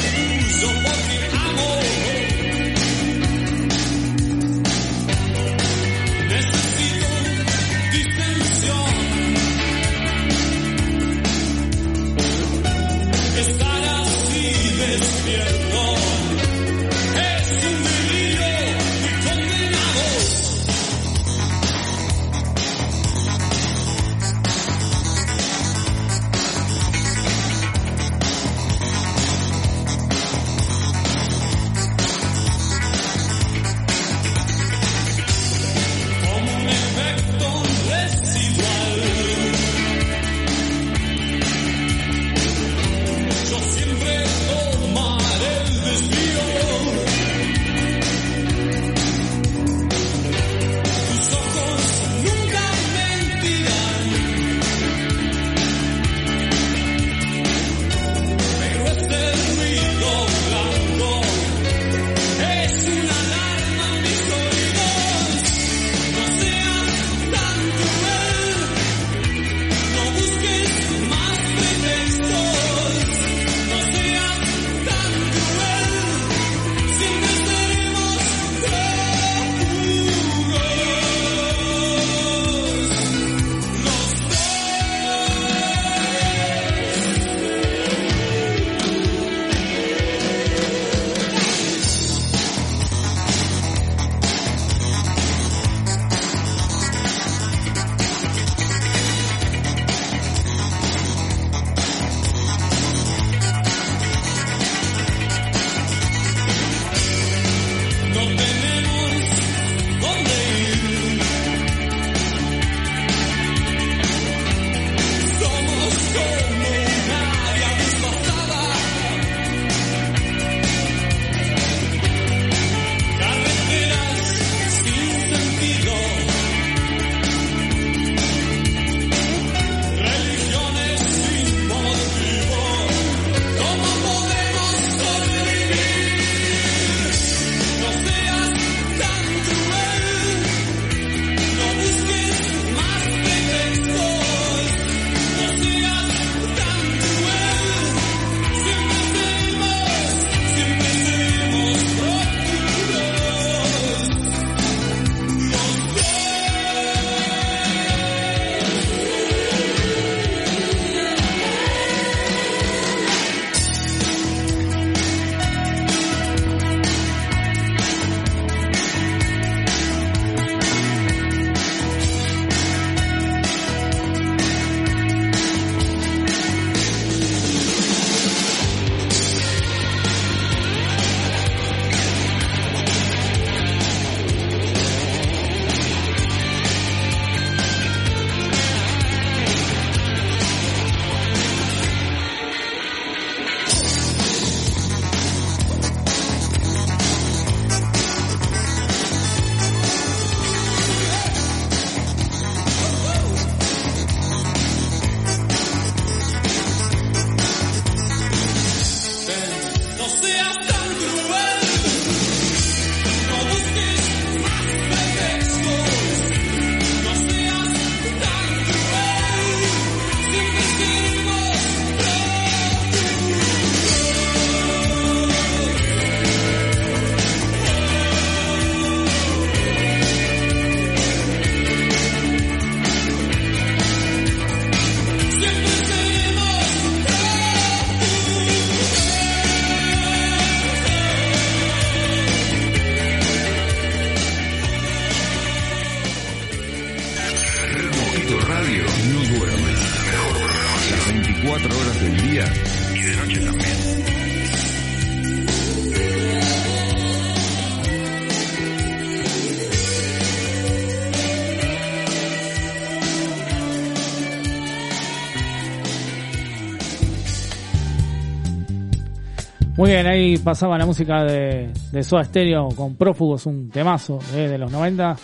Muy bien, ahí pasaba la música de, de Soda Stereo con Prófugos, un temazo eh, de los 90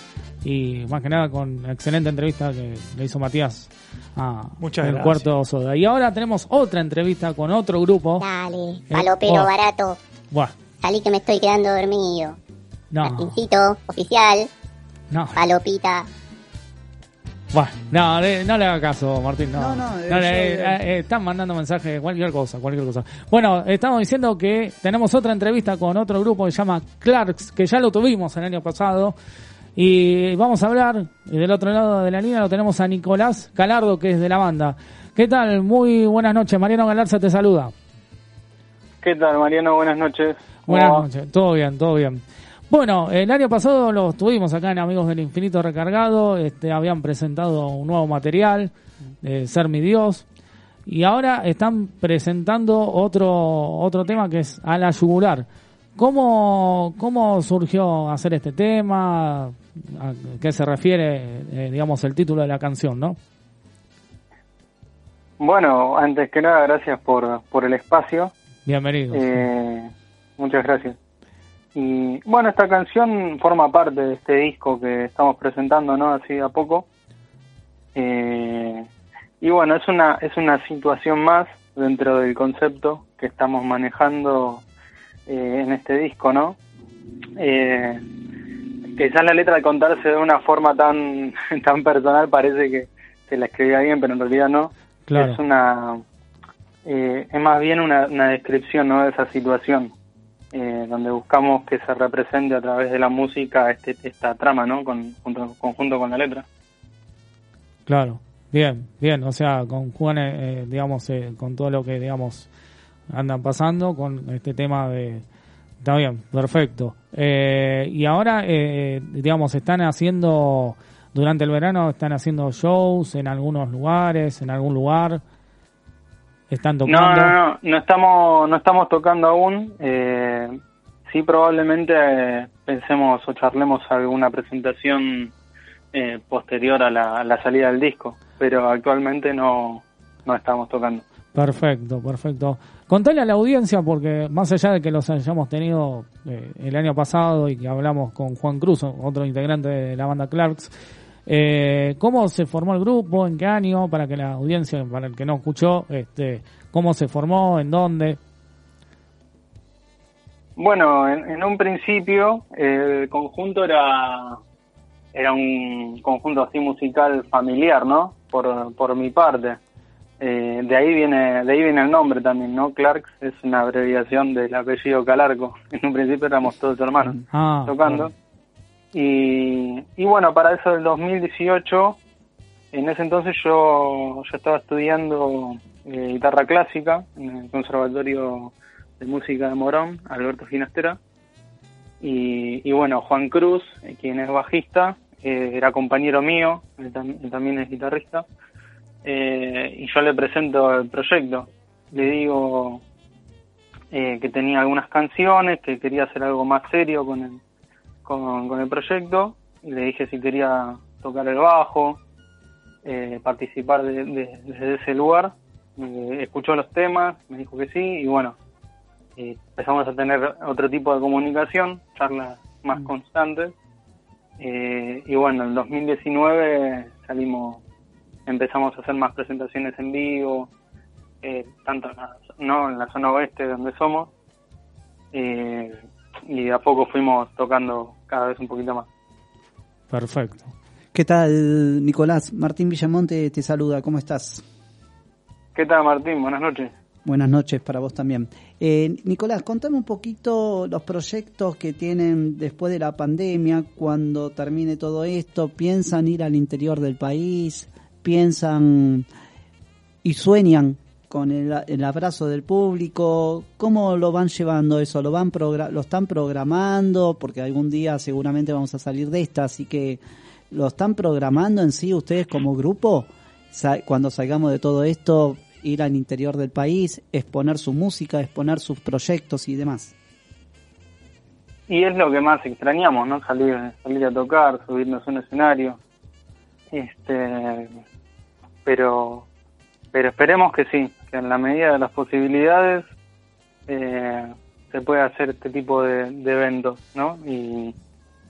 y más que nada con excelente entrevista que le hizo Matías a Muchas el cuarto Soda. Y ahora tenemos otra entrevista con otro grupo. Dale, Eh, palopero oh. barato. Buah, Salí que me estoy quedando dormido. no, Martincito, oficial, no, palopita. Buah, no, le- no le haga caso, Martín. No, No, no, le- yo- eh, eh, están mandando mensajes, cualquier cosa, cualquier cosa. Bueno, estamos diciendo que tenemos otra entrevista con otro grupo que se llama Clarks, que ya lo tuvimos el año pasado. Y vamos a hablar, y del otro lado de la línea lo tenemos a Nicolás Calardo, que es de la banda. ¿Qué tal? Muy buenas noches. Mariano Galarza te saluda. ¿Qué tal, Mariano? Buenas noches. ¿Cómo Buenas noches. Todo bien, todo bien. Bueno, el año pasado los tuvimos acá en Amigos del Infinito Recargado. Este, habían presentado un nuevo material, de Ser mi Dios. Y ahora están presentando otro, otro tema que es A la Yugular. ¿Cómo, ¿Cómo surgió hacer este tema? ¿A qué se refiere, eh, digamos, el título de la canción, no? Bueno, antes que nada, gracias por, por el espacio. Bienvenidos. Eh, muchas gracias. Y bueno, esta canción forma parte de este disco que estamos presentando, ¿no? Así de a poco. Eh, y bueno, es una, es una situación más dentro del concepto que estamos manejando eh, en este disco, ¿no? Eh, quizás la letra al contarse de una forma tan, [LAUGHS] tan personal parece que se la escribía bien, pero en realidad no. Claro. Es una eh, es más bien una, una descripción ¿no? de esa situación, eh, donde buscamos que se represente a través de la música este, esta trama, ¿no? Con, junto, conjunto con la letra. Claro, bien, bien, o sea, con Juan, eh, digamos, eh, con todo lo que, digamos, andan pasando, con este tema de... Está bien, perfecto. Eh, y ahora, eh, digamos, están haciendo, durante el verano, están haciendo shows en algunos lugares, en algún lugar, están No, tocando. no, no, no estamos, no estamos tocando aún. Eh, sí, probablemente eh, pensemos o charlemos alguna presentación eh, posterior a la, a la salida del disco, pero actualmente no, no estamos tocando. Perfecto, perfecto. Contale a la audiencia, porque más allá de que los hayamos tenido eh, el año pasado y que hablamos con Juan Cruz, otro integrante de la banda Clarks, eh, ¿cómo se formó el grupo? ¿En qué año? Para que la audiencia, para el que no escuchó, este, ¿cómo se formó? ¿En dónde? Bueno, en, en un principio el conjunto era era un conjunto así musical familiar, ¿no? Por, por mi parte. Eh, de ahí viene de ahí viene el nombre también, ¿no? Clarks es una abreviación del apellido Calarco. [LAUGHS] En un principio éramos todos hermanos Ah, tocando. Y, y bueno, para eso del 2018, en ese entonces yo, yo estaba estudiando eh, guitarra clásica en el Conservatorio de Música de Morón, Alberto Ginastera. Y, y bueno, Juan Cruz, eh, quien es bajista, eh, era compañero mío, él, él también es guitarrista. Eh, y yo le presento el proyecto. Le digo eh, que tenía algunas canciones, que quería hacer algo más serio con el, con, con el proyecto. Y le dije si quería tocar el bajo, eh, participar de- de- desde ese lugar. Eh, escuchó los temas, me dijo que sí, y bueno, eh, empezamos a tener otro tipo de comunicación, charlas más constantes. Eh, y bueno, en 2019 salimos, empezamos a hacer más presentaciones en vivo, eh, tanto en la, no en la zona oeste donde somos, eh, y de a poco fuimos tocando cada vez un poquito más. Perfecto. ¿Qué tal, Nicolás? Martín Villamonte te saluda, ¿cómo estás? ¿Qué tal Martín? Buenas noches. Buenas noches para vos también. Eh, Nicolás, contame un poquito los proyectos que tienen después de la pandemia, cuando termine todo esto. ¿Piensan ir al interior del país? ¿Piensan y sueñan con el, abrazo del público? ¿Cómo lo van llevando eso? ¿Lo, van ¿Lo están programando? Porque algún día seguramente vamos a salir de esta, así que ¿lo están programando en sí ustedes como grupo? cuando salgamos de todo esto, ir al interior del país, exponer su música, exponer sus proyectos y demás. Y es lo que más extrañamos, ¿no? Salir, salir a tocar, subirnos a un escenario. Este, pero, pero esperemos que sí, que en la medida de las posibilidades eh, se pueda hacer este tipo de, de eventos, ¿no? Y,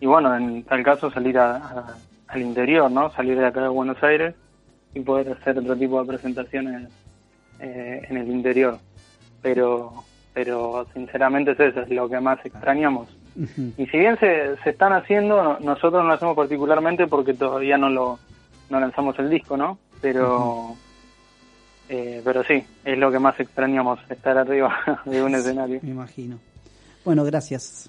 y bueno, en tal caso salir a- a- al interior, ¿no? Salir de acá de Buenos Aires y poder hacer otro tipo de presentaciones eh, en el interior. Pero, pero sinceramente es eso, es lo que más extrañamos. Y si bien se, se están haciendo, no- nosotros no lo hacemos particularmente porque todavía no lo no lanzamos el disco, ¿no? Pero eh, pero sí, es lo que más extrañamos, estar arriba [LAUGHS] de un escenario. Me imagino. Bueno, gracias.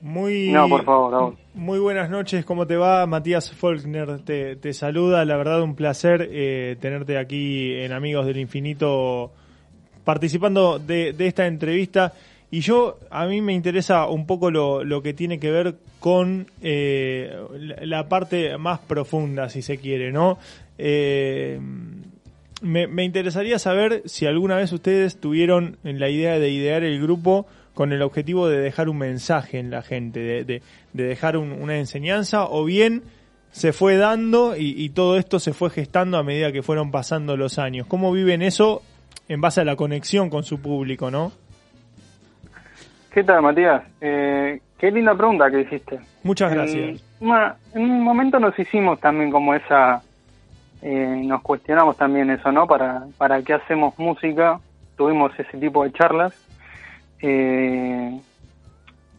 Muy, No, por favor. Muy buenas noches, ¿cómo te va? Matías Faulkner te, te saluda, la verdad un placer eh, tenerte aquí en Amigos del Infinito participando de, de esta entrevista. Y yo, a mí me interesa un poco lo, lo que tiene que ver con eh, la, la parte más profunda, si se quiere, ¿no? Eh, me, me interesaría saber si alguna vez ustedes tuvieron la idea de idear el grupo con el objetivo de dejar un mensaje en la gente, de, de- de dejar un- una enseñanza, o bien se fue dando y, y todo esto se fue gestando a medida que fueron pasando los años. ¿Cómo viven eso en base a la conexión con su público, no? ¿Qué tal, Matías? Eh, qué linda pregunta que hiciste. Muchas En gracias. una- en un momento nos hicimos también como esa, eh, nos cuestionamos también eso, ¿no? Para, para qué hacemos música, tuvimos ese tipo de charlas eh,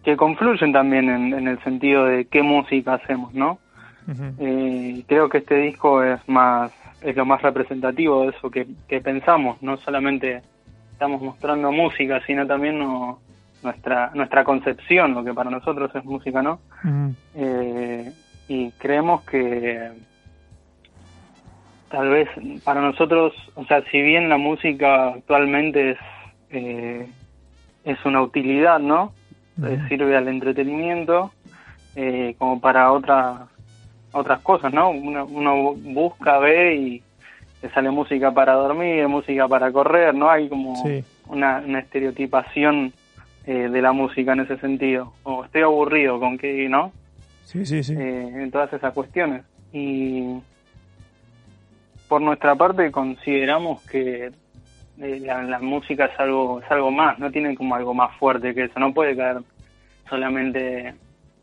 que confluyen también en, en el sentido de qué música hacemos, ¿no? Eh, creo que este disco es más es lo más representativo de eso que, que pensamos. No solamente estamos mostrando música sino también no- nuestra nuestra concepción lo que para nosotros es música no Eh, y creemos que tal vez para nosotros o sea si bien la música actualmente es eh, es una utilidad no Eh, sirve al entretenimiento eh, como para otras otras cosas, ¿no? Uno, uno busca, ve y te sale música para dormir, música para correr, ¿no? Hay como Sí. una, una estereotipación eh, de la música en ese sentido. O estoy aburrido con que, ¿no? Sí, sí, sí. Eh, en todas esas cuestiones. Y por nuestra parte consideramos que eh, la, la música es algo, es algo más, no tiene como algo más fuerte que eso, no puede caer solamente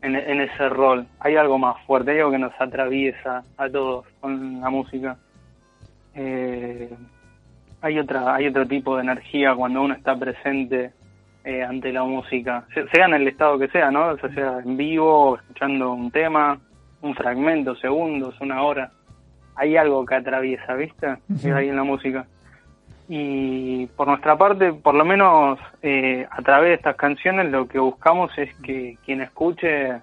en, en ese rol. Hay algo más fuerte, hay algo que nos atraviesa a todos con la música. Eh, hay otra, hay otro tipo de energía cuando uno está presente eh, ante la música, Se- sea en el estado que sea, ¿no? O sea, sea en vivo, escuchando un tema, un fragmento, segundos, una hora. Hay algo que atraviesa, ¿viste? Ujú. Ahí en la música. Y por nuestra parte, por lo menos eh, a través de estas canciones, lo que buscamos es que quien escuche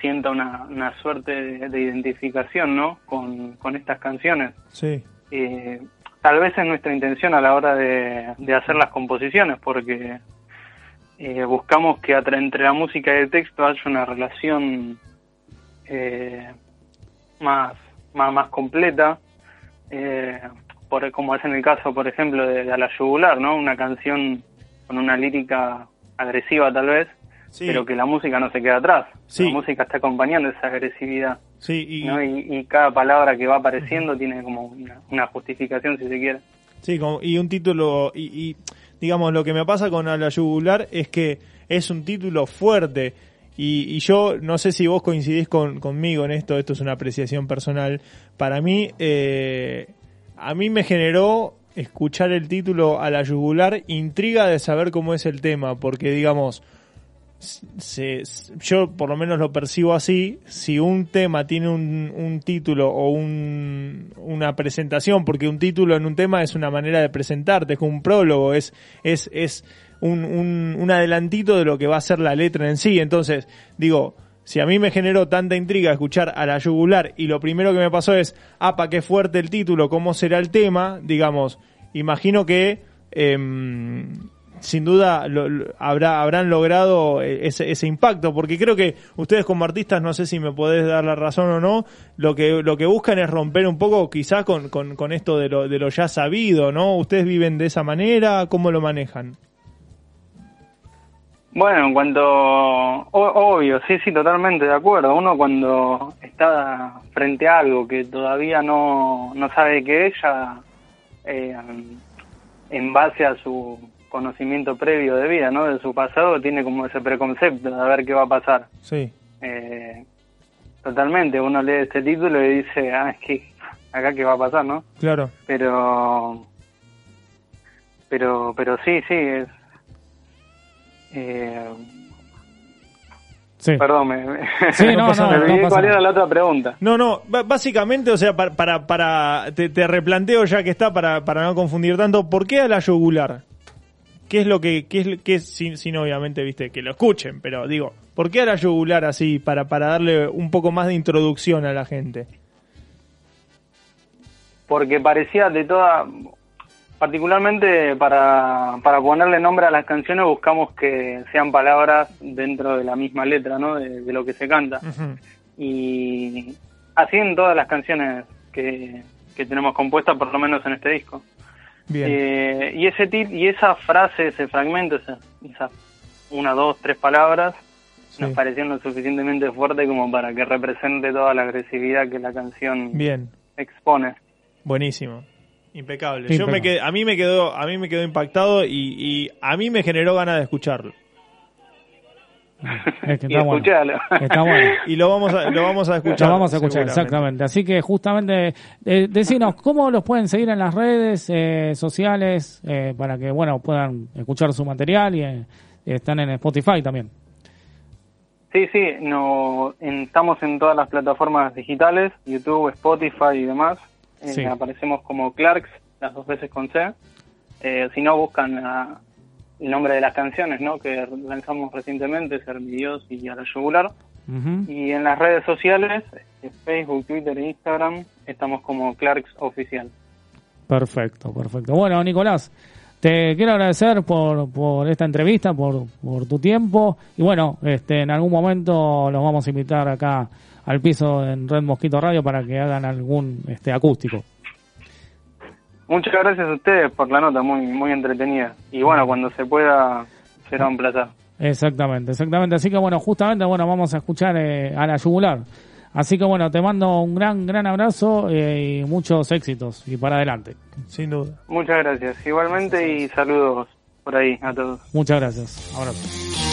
sienta una, una suerte de, de identificación, ¿no? Con, con estas canciones. Sí. Eh, tal vez es nuestra intención a la hora de, de hacer las composiciones, porque eh, buscamos que entre la música y el texto haya una relación eh, más, más, más completa, eh, por, como es en el caso, por ejemplo, de, de A la Yugular, ¿no? Una canción con una lírica agresiva tal vez, Sí. pero que la música no se queda atrás. Sí. La música está acompañando esa agresividad. Sí, y, ¿no? y, y cada palabra que va apareciendo tiene como una, una justificación, si se quiere. Sí, como- y un título, y, y, digamos, lo que me pasa con A la Yugular es que es un título fuerte. Y, y yo no sé si vos coincidís con, conmigo en esto, esto es una apreciación personal. Para mí, eh, a mí me generó escuchar el título A la Yugular intriga de saber cómo es el tema, porque digamos, se, yo por lo menos lo percibo así, si un tema tiene un, un título o un, una presentación, porque un título en un tema es una manera de presentarte, es un prólogo, es, es, es un, un, adelantito de lo que va a ser la letra en sí. Entonces, digo, si a mí me generó tanta intriga escuchar a la yugular y lo primero que me pasó es, apa, qué fuerte el título, cómo será el tema, digamos, imagino que... em, sin duda lo- lo- habrá, habrán logrado eh, ese, ese impacto, porque creo que ustedes como artistas, no sé si me podés dar la razón o no, lo que, lo que buscan es romper un poco quizás con, con, con esto de lo, de lo ya sabido, ¿no? ¿Ustedes viven de esa manera? ¿Cómo lo manejan? Bueno, en cuanto, o- obvio, sí, sí, totalmente de acuerdo. Uno cuando está frente a algo que todavía no, no sabe qué es, ya eh, en base a su conocimiento previo de vida, ¿no? De su pasado, tiene como ese preconcepto de a ver qué va a pasar. Sí. Eh, totalmente, uno lee este título y dice, ah, es que acá qué va a pasar, ¿no? Claro. pero pero pero sí sí es eh, Sí. perdón me, me- Sí, no, [LAUGHS] me no, olvidé no cuál era la otra pregunta No, no, básicamente, o sea, para, para, para te, te replanteo ya que está, para, para no confundir tanto, ¿por qué a la yugular? ¿Qué es lo que, qué es, qué es sin, sin obviamente, viste, que lo escuchen, pero digo, ¿por qué a la yugular así, para, para darle un poco más de introducción a la gente? porque parecía de toda particularmente para, para ponerle nombre a las canciones buscamos que sean palabras dentro de la misma letra no de, de lo que se canta y así en todas las canciones que, que tenemos compuestas por lo menos en este disco Bien. Eh, y ese tip y esa frase, ese fragmento, esa, esas una, dos, tres palabras, nos parecieron lo suficientemente fuerte como para que represente toda la agresividad que la canción Bien, expone. buenísimo. Impecable. Yo me quedé, a mí me quedó, a mí me quedó impactado y, y a mí me generó ganas de escucharlo. Es que [LAUGHS] Y está bueno. Está bueno. [LAUGHS] Y lo vamos a, lo vamos a escuchar. Lo vamos a escuchar, exactamente. Así que justamente, eh, decinos, ¿cómo los pueden seguir en las redes eh, sociales eh, para que, bueno, puedan escuchar su material y eh, están en Spotify también? Sí, sí, no, en- estamos en todas las plataformas digitales, YouTube, Spotify y demás. Eh. Aparecemos como Clarks, las dos veces con C. Eh, si no, buscan el nombre de las canciones ¿no? que lanzamos recientemente, Ser mi Dios y A la Yugular. Y en las redes sociales, eh, Facebook, Twitter e Instagram, estamos como Clarks Oficial. Perfecto, perfecto. Bueno, Nicolás, te quiero agradecer por, por esta entrevista, por, por tu tiempo. Y bueno, este, en algún momento los vamos a invitar acá al piso en Red Mosquito Radio para que hagan algún este acústico. Muchas gracias a ustedes por la nota, muy muy entretenida. Y bueno, cuando se pueda, será un placer. Exactamente, exactamente. Así que bueno, justamente bueno, vamos a escuchar eh, a la yugular. Así que bueno, te mando un gran, gran abrazo eh, y muchos éxitos y para adelante. Sin duda. Muchas gracias. Igualmente y saludos por ahí a todos. Muchas gracias. Abrazo.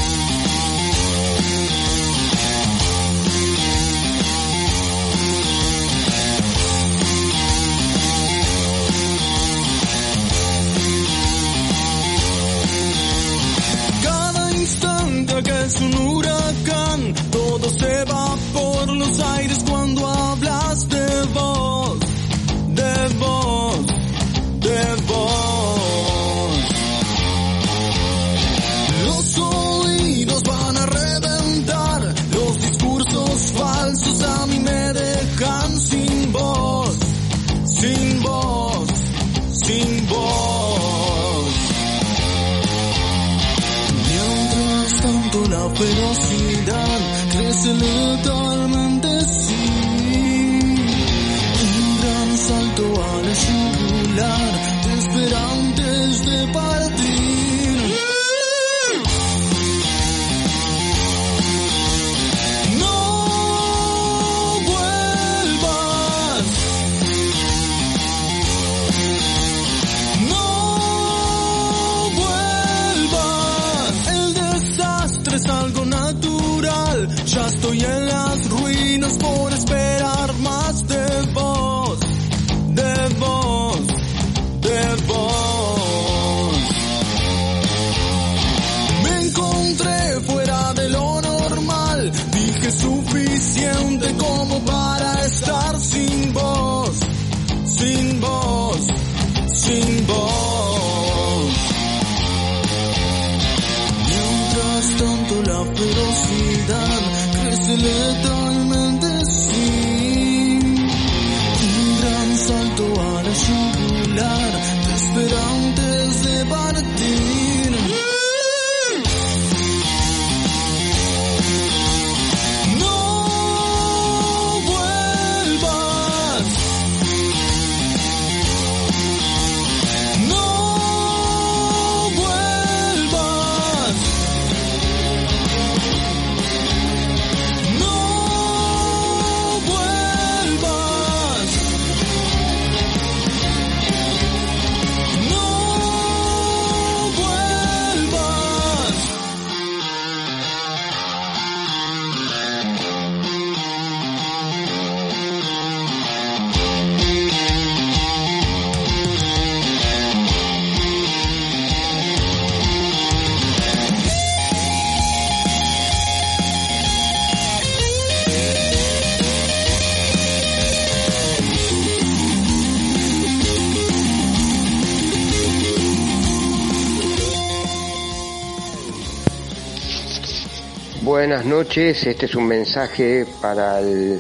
Buenas noches, este es un mensaje para el,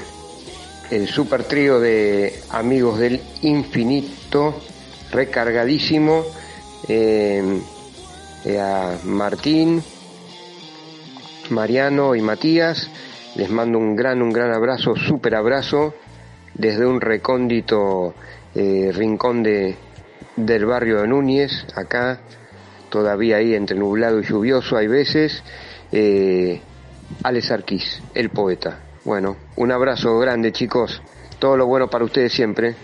super trío de amigos del infinito, recargadísimo, eh, eh, a Martín, Mariano y Matías, les mando un gran, un gran abrazo, super abrazo, desde un recóndito eh, rincón de, del barrio de Núñez, acá, todavía ahí entre nublado y lluvioso hay veces, Alex Arquís, el poeta. Bueno, un abrazo grande chicos, todo lo bueno para ustedes siempre.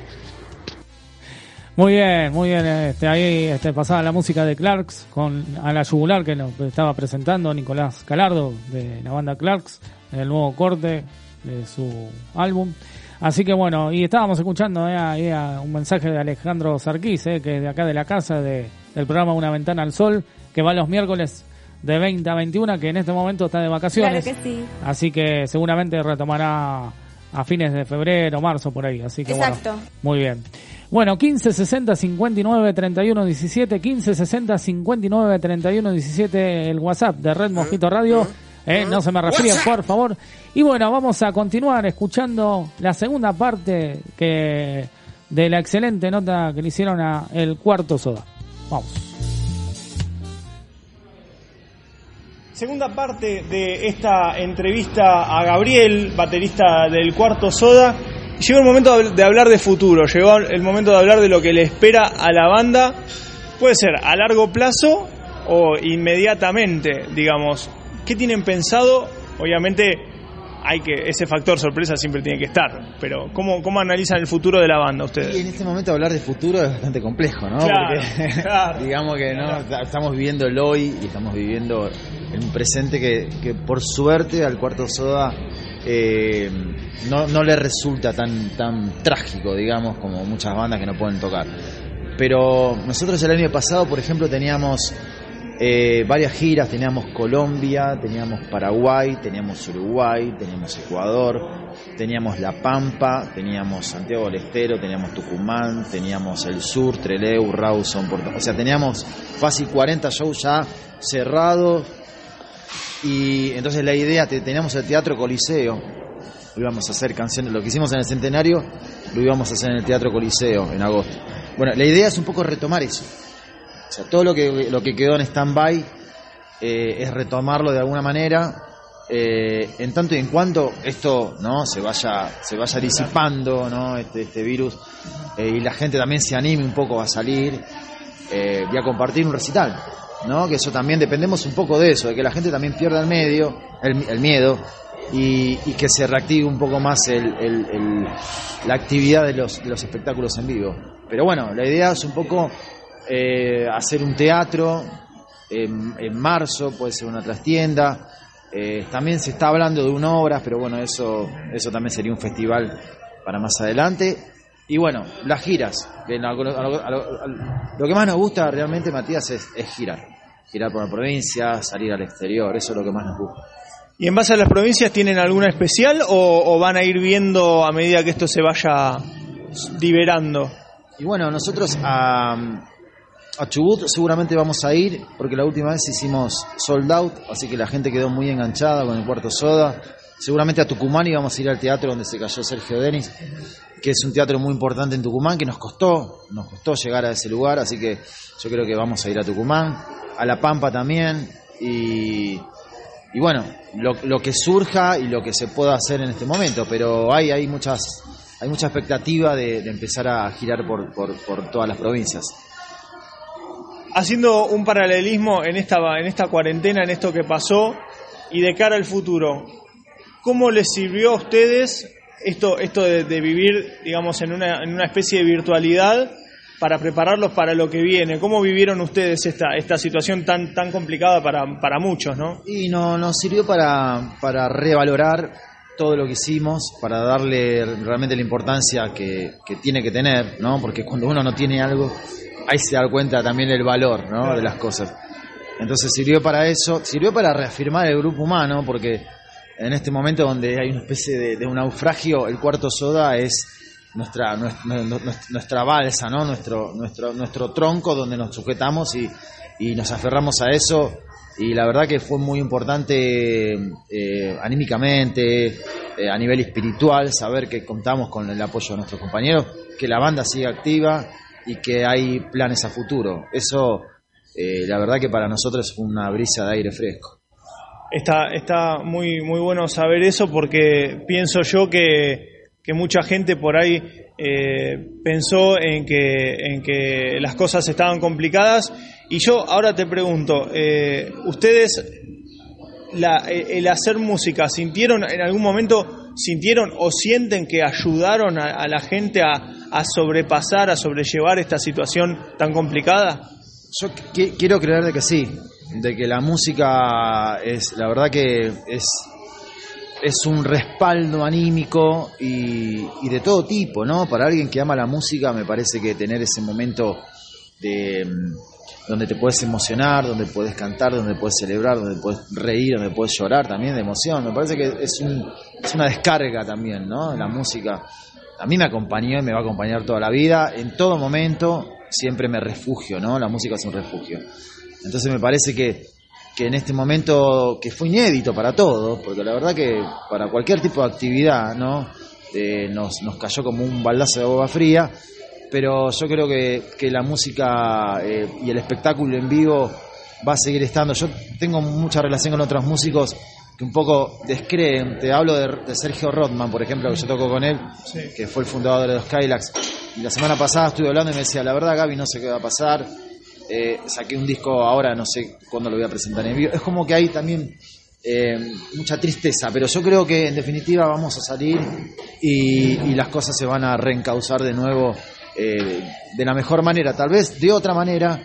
Muy bien, muy bien. Este, ahí este, pasaba la música de Clarks con a la yugular que nos estaba presentando Nicolás Calardo de la banda Clarks, el nuevo corte de su álbum. Así que bueno, y estábamos escuchando eh, ahí un mensaje de Alejandro Sarquís, eh, que es de acá de la casa de, del programa Una Ventana al Sol, que va los miércoles de 20 a 21, que en este momento está de vacaciones. Claro que sí. Así que seguramente retomará a fines de febrero, marzo, por ahí. Así que Exacto. bueno, muy bien. Bueno, 15 60 59 31 17, 15 60 59 31 17, el WhatsApp de Red Mosquito Radio. Eh, no se me refríen, por favor. Y bueno, vamos a continuar escuchando la segunda parte que de la excelente nota que le hicieron a El Cuarto Soda. Vamos. Segunda parte de esta entrevista a Gabriel, baterista del Cuarto Soda. Llegó el momento de hablar de futuro, llegó el momento de hablar de lo que le espera a la banda. Puede ser a largo plazo o inmediatamente, digamos. ¿Qué tienen pensado? Obviamente hay que ese factor sorpresa siempre tiene que estar, pero ¿cómo, cómo analizan el futuro de la banda Y ustedes? en este momento hablar de futuro es bastante complejo, ¿no? Claro, Porque [LAUGHS] claro. [LAUGHS] digamos que no estamos viviendo el hoy y estamos viviendo en un presente que, que por suerte al cuarto soda eh, no, no le resulta tan, tan trágico, digamos, como muchas bandas que no pueden tocar. Pero nosotros el año pasado, por ejemplo, teníamos eh, varias giras, teníamos Colombia, teníamos Paraguay, teníamos Uruguay, teníamos Ecuador, teníamos La Pampa, teníamos Santiago del Estero, teníamos Tucumán, teníamos el Sur, Trelew, Rawson, Puerto... O sea, teníamos fácil 40 shows ya cerrados y entonces la idea, te- teníamos el Teatro Coliseo, íbamos a hacer canciones, lo que hicimos en el Centenario, lo íbamos a hacer en el Teatro Coliseo en agosto. Bueno, la idea es un poco retomar eso. O sea, todo lo que, lo que quedó en stand-by eh, es retomarlo de alguna manera, eh, en tanto y en cuanto esto no se vaya se vaya disipando no este, este virus eh, y la gente también se anime un poco a salir y a compartir un recital no que eso también dependemos un poco de eso de que la gente también pierda el medio el, el miedo y, y que se reactive un poco más el, el- el- la actividad de los, de los espectáculos en vivo. Pero bueno la idea es un poco eh, hacer un teatro en, en marzo, puede ser una trastienda. Eh, también se está hablando de una obra, pero bueno, eso, eso también sería un festival para más adelante. Y bueno, las giras. que lo, que más nos gusta realmente, Matías, es, es girar. Girar por la provincia, salir al exterior, eso es lo que más nos gusta. ¿Y en base a las provincias tienen alguna especial o, o van a ir viendo a medida que esto se vaya liberando? Y bueno, nosotros a, a Chubut seguramente vamos a ir, porque la última vez hicimos sold out, así que la gente quedó muy enganchada con el cuarto soda. Seguramente a Tucumán íbamos a ir al teatro donde se cayó Sergio Denis, que es un teatro muy importante en Tucumán, que nos costó, nos costó llegar a ese lugar, así que yo creo que vamos a ir a Tucumán, a La Pampa también, y, y bueno, lo, lo que surja y lo que se pueda hacer en este momento, pero hay, hay muchas hay mucha expectativa de, empezar a girar por, por todas las provincias. Haciendo un paralelismo en esta, en esta cuarentena, en esto que pasó, y de cara al futuro, ¿cómo les sirvió a ustedes esto, esto de, vivir, digamos, en una, en una especie de virtualidad para prepararlos para lo que viene? ¿Cómo vivieron ustedes esta, esta situación tan, tan complicada para, para muchos, no? Y no, nos sirvió para, para revalorar todo lo que hicimos, para darle realmente la importancia que, que tiene que tener, ¿no? Porque cuando uno no tiene algo, ahí se da cuenta también el valor, ¿no? De las cosas. Entonces sirvió para eso, sirvió para reafirmar el grupo humano, porque en este momento donde hay una especie de, de un naufragio, el cuarto soda es nuestra, nuestra, nuestra balsa, ¿no? Nuestro, nuestro, nuestro tronco donde nos sujetamos y, y nos aferramos a eso y la verdad que fue muy importante eh, anímicamente, eh, a nivel espiritual, saber que contamos con el apoyo de nuestros compañeros, que la banda sigue activa y que hay planes a futuro. Eso, eh, la verdad que para nosotros fue una brisa de aire fresco. Está, está muy, muy bueno saber eso porque pienso yo que, que mucha gente por ahí eh, pensó en que, en que las cosas estaban complicadas. Y yo ahora te pregunto, eh, ¿ustedes la- el hacer música, ¿sintieron en algún momento, sintieron o sienten que ayudaron a la gente a, a sobrepasar, a sobrellevar esta situación tan complicada? Yo qui- quiero creer de que sí, de que la música es, la verdad que es, es un respaldo anímico y, y de todo tipo, ¿no? Para alguien que ama la música me parece que tener ese momento de mm, donde te puedes emocionar, donde puedes cantar, donde puedes celebrar, donde puedes reír, donde puedes llorar también de emoción, me parece que es, un, es una descarga también, ¿no? La música a mí me acompañó y me va a acompañar toda la vida, en todo momento siempre me refugio, ¿no? La música es un refugio. Entonces me parece que, que en este momento que fue inédito para todos, porque la verdad que para cualquier tipo de actividad, ¿no? Eh, nos, nos cayó como un baldazo de agua fría, pero yo creo que, que la música eh, y el espectáculo en vivo va a seguir estando. Yo tengo mucha relación con otros músicos que un poco descreen. Te hablo de, de Sergio Rodman, por ejemplo, que yo toco con él, que fue el fundador de los Kylax. Y la semana pasada estuve hablando y me decía, la verdad Gaby, no sé qué va a pasar. Eh, saqué un disco ahora, no sé cuándo lo voy a presentar en vivo. Es como que hay también eh, mucha tristeza, pero yo creo que en definitiva vamos a salir y, y las cosas se van a reencauzar de nuevo eh, de la mejor manera, tal vez de otra manera,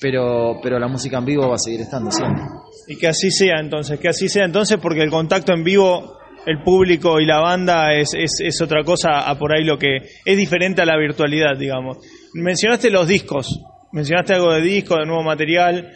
pero, pero la música en vivo va a seguir estando siempre. Y que así sea entonces, que así sea entonces porque el contacto en vivo, el público y la banda es, es, es otra cosa a por ahí lo que es diferente a la virtualidad, digamos. Mencionaste los discos, mencionaste algo de disco, de nuevo material.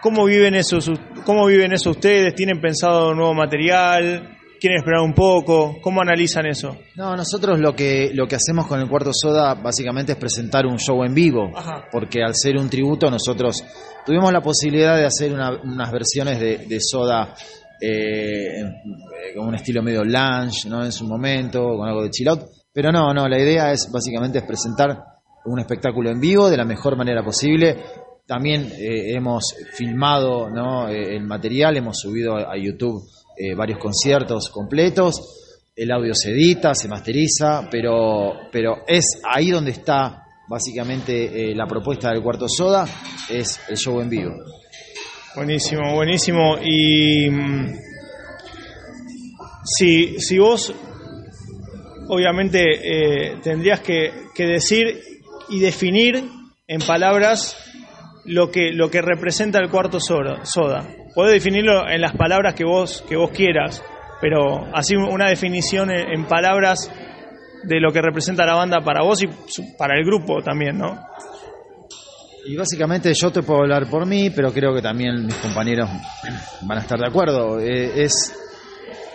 ¿Cómo viven eso, cómo viven eso ustedes? ¿Tienen pensado nuevo material? ¿Quieren esperar un poco? ¿Cómo analizan eso? No, nosotros lo que, lo que hacemos con el Cuarto Soda básicamente es presentar un show en vivo, porque al ser un tributo nosotros tuvimos la posibilidad de hacer una- unas versiones de, de Soda eh, eh, con un estilo medio lounge, ¿no? En su momento, con algo de chill out, pero no, no, la idea es básicamente es presentar un espectáculo en vivo de la mejor manera posible. También eh, hemos filmado ¿no? eh, el material, hemos subido a YouTube eh, varios conciertos completos el audio se edita, se masteriza, pero, pero es ahí donde está básicamente eh, la propuesta del Cuarto Soda, es el show en vivo. Buenísimo, buenísimo. Y mm, si, si vos, obviamente, eh, tendrías que, que decir y definir en palabras lo que, lo que representa el cuarto soda. Podés definirlo en las palabras que vos, que vos quieras, pero así una definición en, palabras de lo que representa la banda para vos y para el grupo también, ¿no? Y básicamente yo te puedo hablar por mí, pero creo que también mis compañeros van a estar de acuerdo. Eh, es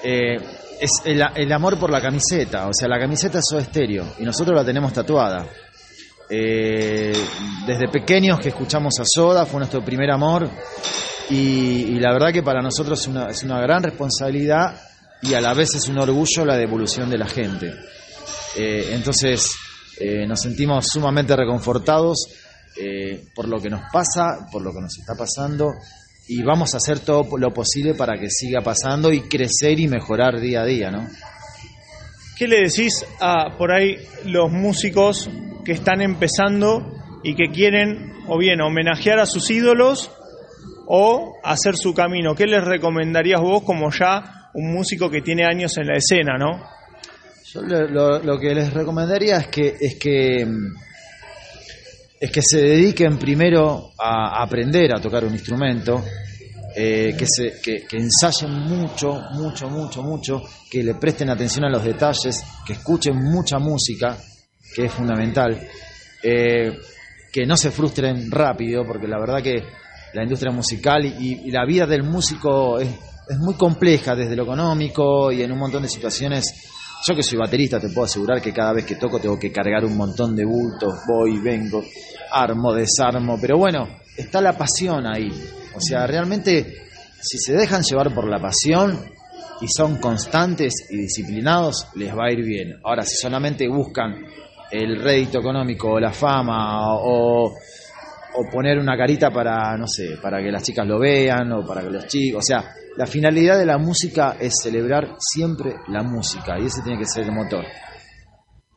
eh, es el, amor por la camiseta, o sea, la camiseta es Soda Stereo y nosotros la tenemos tatuada. Eh, desde pequeños que escuchamos a Soda, fue nuestro primer amor y, y la verdad que para nosotros es una, es una gran responsabilidad y a la vez es un orgullo la devolución de la gente. Eh, entonces eh, nos sentimos sumamente reconfortados eh, por lo que nos pasa, por lo que nos está pasando y vamos a hacer todo lo posible para que siga pasando y crecer y mejorar día a día, ¿no? ¿Qué le decís a por ahí los músicos que están empezando y que quieren o bien homenajear a sus ídolos o hacer su camino? ¿Qué les recomendarías vos como ya un músico que tiene años en la escena, no? Yo lo, lo- lo que les recomendaría es que es que es que se dediquen primero a aprender a tocar un instrumento, eh, que, se, que, que ensayen mucho, mucho, mucho, mucho, que le presten atención a los detalles, que escuchen mucha música, que es fundamental, eh, que no se frustren rápido, porque la verdad que la industria musical y, la vida del músico es, es muy compleja desde lo económico y en un montón de situaciones. Yo que soy baterista te puedo asegurar que cada vez que toco tengo que cargar un montón de bultos, voy, vengo, armo, desarmo, pero bueno, está la pasión ahí. O sea, realmente, si se dejan llevar por la pasión y son constantes y disciplinados, les va a ir bien. Ahora, si solamente buscan el rédito económico o la fama o, o poner una carita para, no sé, para que las chicas lo vean o para que los chicos, o sea, la finalidad de la música es celebrar siempre la música y ese tiene que ser el motor.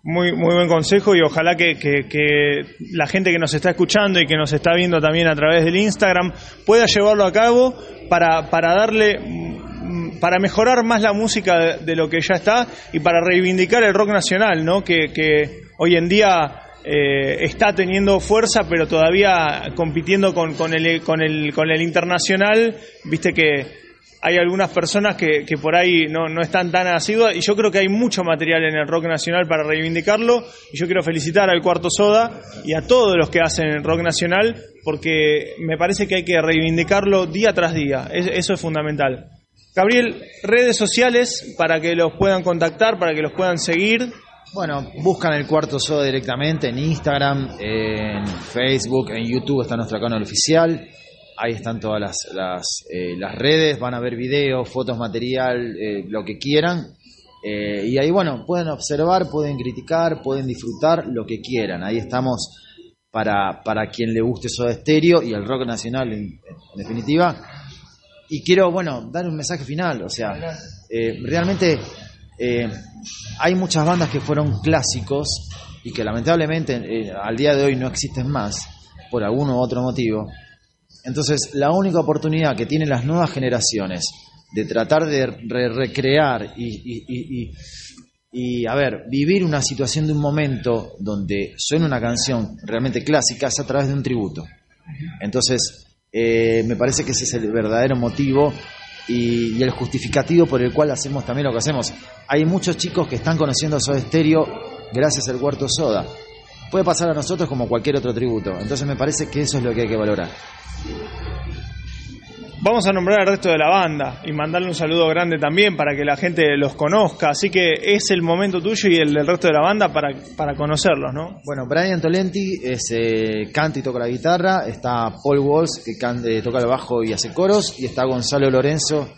Muy, muy buen consejo y ojalá que, que- la gente que nos está escuchando y que nos está viendo también a través del Instagram pueda llevarlo a cabo para, para darle, mm, para mejorar más la música de, lo que ya está y para reivindicar el rock nacional, ¿no? Que hoy en día eh, está teniendo fuerza, pero todavía compitiendo con, con, el, con, el, con el internacional, viste que hay algunas personas que, que por ahí no, no están tan asiduas y yo creo que hay mucho material en el rock nacional para reivindicarlo y yo quiero felicitar al Cuarto Soda y a todos los que hacen el rock nacional porque me parece que hay que reivindicarlo día tras día, Es- eso es fundamental. Gabriel, redes sociales para que los puedan contactar, para que los puedan seguir. Bueno, buscan el Cuarto Soda directamente en Instagram, en Facebook, en YouTube está nuestro canal oficial. Ahí están todas las, las, eh, las redes, van a ver videos, fotos, material, eh, lo que quieran. Eh, y ahí, bueno, pueden observar, pueden criticar, pueden disfrutar lo que quieran. Ahí estamos para, para quien le guste Soda Stereo y el rock nacional en, en definitiva. Y quiero, bueno, dar un mensaje final. O sea, eh, realmente eh, hay muchas bandas que fueron clásicos y que lamentablemente eh, al día de hoy no existen más por algún u otro motivo. Entonces, la única oportunidad que tienen las nuevas generaciones de tratar de re- recrear y- y- y, a ver, vivir una situación de un momento donde suena una canción realmente clásica es a través de un tributo. Entonces, eh, me parece que ese es el verdadero motivo y, y el justificativo por el cual hacemos también lo que hacemos. Hay muchos chicos que están conociendo Soda Stereo gracias al Cuarto Soda. Puede pasar a nosotros como cualquier otro tributo. Entonces me parece que eso es lo que hay que valorar. Vamos a nombrar al resto de la banda y mandarle un saludo grande también para que la gente los conozca. Así que es el momento tuyo y el del resto de la banda para, para conocerlos, ¿no? Bueno, Brian Tolenti es, eh, canta y toca la guitarra, está Paul Walsh que can- eh, toca el bajo y hace coros, y está Gonzalo Lorenzo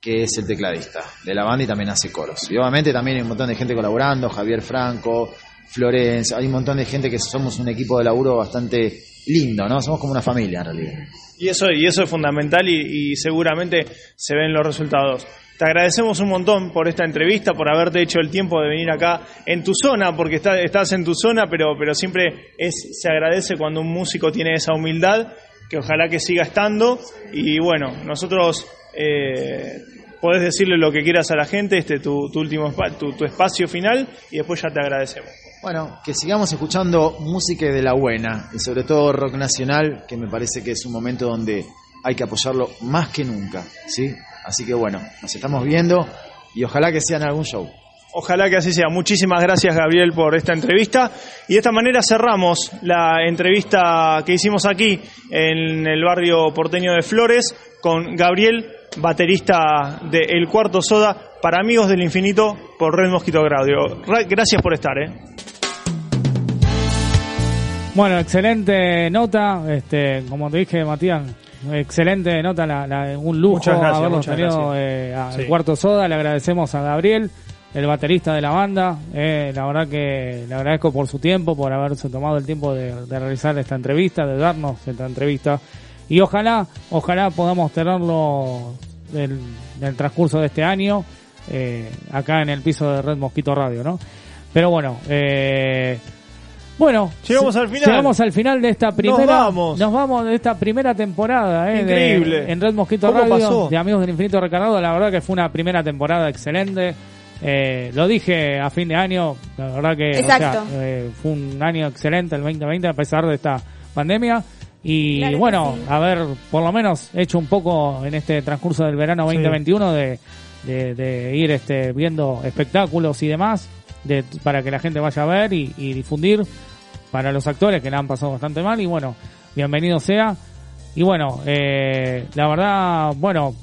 que es el tecladista de la banda y también hace coros. Y obviamente también hay un montón de gente colaborando, Javier Franco, Florencia, hay un montón de gente que somos un equipo de laburo bastante lindo, ¿no? Somos como una familia en realidad. Y eso, y eso es fundamental y, seguramente se ven los resultados. Te agradecemos un montón por esta entrevista, por haberte hecho el tiempo de venir acá en tu zona, porque está- estás en tu zona, pero, pero siempre es, se agradece cuando un músico tiene esa humildad, que ojalá que siga estando. Y bueno, nosotros eh, podés decirle lo que quieras a la gente, este tu, tu último tu, tu espacio final, y después ya te agradecemos. Bueno, que sigamos escuchando música de la buena y sobre todo rock nacional, que me parece que es un momento donde hay que apoyarlo más que nunca, ¿sí? Así que bueno, nos estamos viendo y ojalá que sea en algún show. Ojalá que así sea. Muchísimas gracias, Gabriel, por esta entrevista. Y de esta manera cerramos la entrevista que hicimos aquí en el barrio porteño de Flores con Gabriel, baterista de El Cuarto Soda, para Amigos del Infinito por Red Mosquito Radio. Ra- Gracias por estar, ¿eh? Bueno, excelente nota, este, como te dije, Matías, excelente nota, la- la- un lujo Muchas gracias, habernos muchas tenido eh, al Sí. Cuarto Soda, le agradecemos a Gabriel, el baterista de la banda, eh, la verdad que le agradezco por su tiempo, por haberse tomado el tiempo de, de realizar esta entrevista, de darnos esta entrevista, y ojalá, ojalá podamos tenerlo del, del transcurso de este año, eh, acá en el piso de Red Mosquito Radio, ¿no? Pero bueno, eh, bueno, Llegamos al final. Llegamos al final de esta primera. vamos. Nos vamos de esta primera temporada, eh, de- Increíble. en Red Mosquito ¿Cómo Radio, pasó? de Amigos del Infinito Recargado. La verdad que fue una primera temporada excelente. Eh, lo dije a fin de año, la verdad que o Exacto. sea, eh, fue un año excelente el 2020 a pesar de esta pandemia. Y Claro bueno, sí. haber por lo menos hecho un poco en este transcurso del verano 2021 de, de, de ir este, viendo espectáculos y demás de, para que la gente vaya a ver y, y difundir para los actores que la han pasado bastante mal y bueno, bienvenido sea. Y bueno, eh, la verdad, bueno,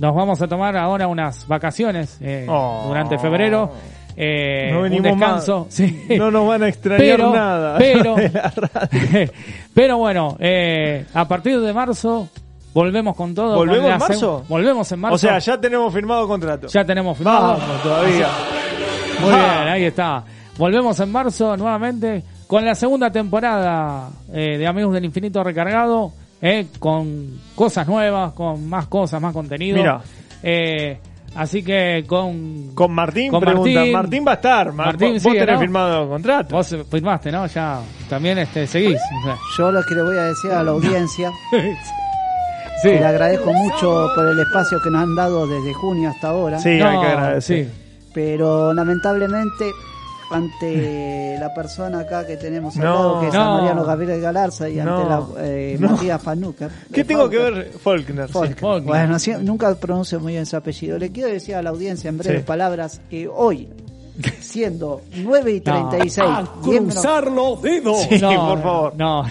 nos vamos a tomar ahora unas vacaciones eh, Oh. durante febrero. Eh, No un venimos descanso. más. [LAUGHS] Sí. No nos van a extrañar Pero- nada. [LAUGHS] pero-. [LAUGHS] Pero bueno, eh, a partir de marzo Volvemos con todo. ¿Volvemos con en marzo? Volvemos en marzo. O sea, ya tenemos firmado contrato. Ya tenemos firmado. Vamos todavía. Muy Ah. bien, ahí está. Volvemos en marzo nuevamente con la segunda temporada eh, de Amigos del Infinito Recargado, eh, con cosas nuevas, con más cosas, más contenido. Mira. Eh, así que con... Con Martín, Con pregunta. Martín. Martín, va a estar. Mar- Martín vos sigue, tenés ¿no? firmado contrato. Vos firmaste, ¿no? Ya también este, seguís. Yo lo que le voy a decir a la audiencia, [LAUGHS] Sí. le agradezco mucho por el espacio que nos han dado desde junio hasta ahora. Sí, hay que agradecer. sí. Pero lamentablemente, ante [LAUGHS] la persona acá que tenemos al No. lado, que es No. a Mariano Gabriel Galarza, y ante No. la eh, No. Matías Fanuca. [LAUGHS] ¿Qué tengo que ver Faulkner? sí. Faulkner. Bueno, sí, nunca pronuncio muy bien su apellido. Le quiero decir a la audiencia en breves Sí. palabras que hoy, siendo 9 y [LAUGHS] 36, A diez menos- cruzar los dedos. Sí, No, por favor. No,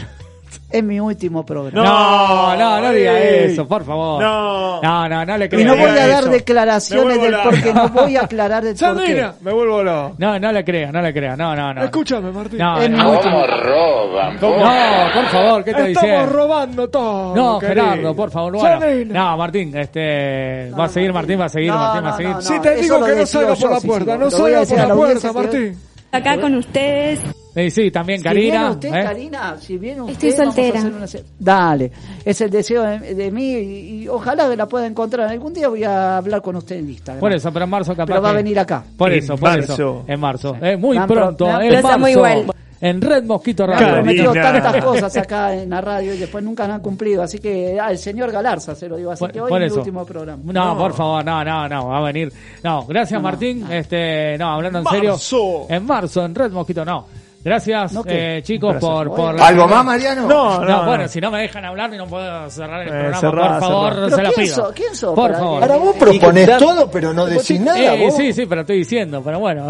es mi último programa. no, no, no diga eso, por favor. No. no, no, no le Y crea. no voy a dar eso. declaraciones del loco. por qué, no voy a aclarar el [LAUGHS] por qué. Sandrina, me vuelvo loco. No, no le crea, no le crea. No, no, no. Escúchame, Martín. No, Es mi último. roban? No, por favor, ¿qué te Estamos dice? robando todo. No, querido. Gerardo, por favor, bueno. No, Martín, este, va a seguir Martín, va a seguir, No, Martín va a no, seguir. no, Si no. te eso digo que no salga por la puerta, no salga por la puerta, Martín. Acá con ustedes. Sí, sí, también Si Karina. viene usted, ¿eh? Karina, si viene usted, Estoy vamos a soltera. hacer una se- Dale, es el deseo de, de mí y, y ojalá que la pueda encontrar. Algún día voy a hablar con usted en Instagram. Por eso, pero en marzo capaz Pero va a venir acá. Por En eso, por marzo. eso. En marzo. Eh, muy pronto, en pro- marzo. muy igual. En Red Mosquito Me han Radio. prometido Karina. tantas cosas acá en la radio y después nunca han cumplido. Así que al señor Galarza se lo digo. Así Por, que hoy por es último programa. No, por favor, no, no, no, va a venir. No, gracias Martín. Este, no, hablando en serio. Marzo. En marzo, en Red Mosquito, no. Gracias, ¿No eh, chicos, Gracias. por, por ¿Algo más, Mariano? No, No, no, bueno, no. si no me dejan hablar y no puedo cerrar el Eh, programa, cerrá, por favor, cerrá. se ¿quién pido. ¿Quién sos Por para favor. Ahora vos proponés todo, pero no decís nada. Eh, vos. sí, sí, pero estoy diciendo, pero bueno.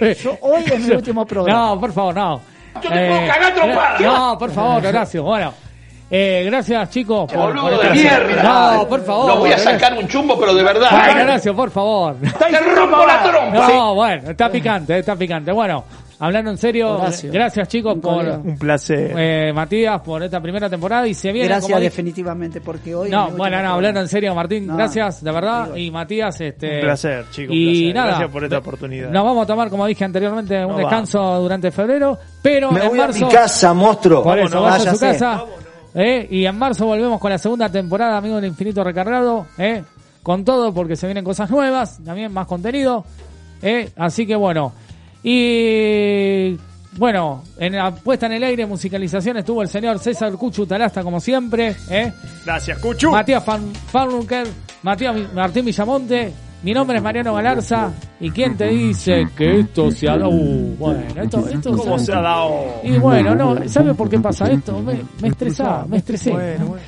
Yo- hoy es mi último programa. No, por favor, no. Yo te puedo cagar. No, por favor, Horacio. Bueno, eh, gracias chicos por, Boludo por de mierda. No, por favor. No voy a Horacio. sacar un chumbo, pero de Bueno, verdad. Horacio, por favor. Te rompo la trompa. No, bueno, está picante, está picante. Bueno, hablando en serio, Horacio. gracias chicos Un por. Un placer. eh, Matías por esta primera temporada y se viene Gracias como definitivamente porque hoy... No, bueno, no, hablando en serio, Martín, No, gracias, de verdad. digo. Y Matías, este. Un placer, chicos, Y placer. nada. Gracias por esta oportunidad. Nos vamos a tomar, como dije anteriormente, un No descanso durante febrero, pero Me en voy a marzo. mi casa, monstruo. Por eso, vaya a su Váyase. casa. ¿eh? Y en marzo volvemos con la segunda temporada, Amigos del Infinito Recargado. ¿eh? Con todo, porque se vienen cosas nuevas, también más contenido. ¿eh? Así que bueno. Y bueno, en la puesta en el aire, musicalización, estuvo el señor César Cuchu Talasta, como siempre. ¿eh? Gracias, Cuchu. Matías Farnunker, Matías Martín Villamonte. Mi nombre es Mariano Galarza. ¿Y quién te dice que esto se ha dado? Uh, bueno, esto, esto ¿Cómo se ha dado? y bueno, no, ¿sabe por qué pasa esto? Me, me estresaba, me estresé.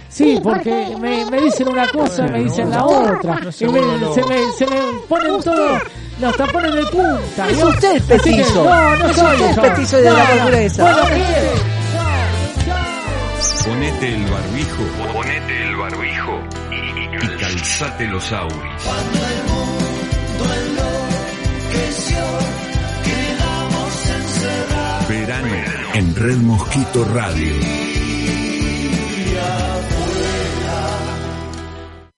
Sí, porque me, me dicen una cosa, me dicen la otra. Y me- se, me, se me ponen todos los tapones de punta. Es ¿no? usted petizo. no, no Es soy usted petizo de No, la pobreza. Bueno. Ponete el barbijo. Ponete el barbijo. Y, y calzate los auris. Verano en Red Mosquito Radio.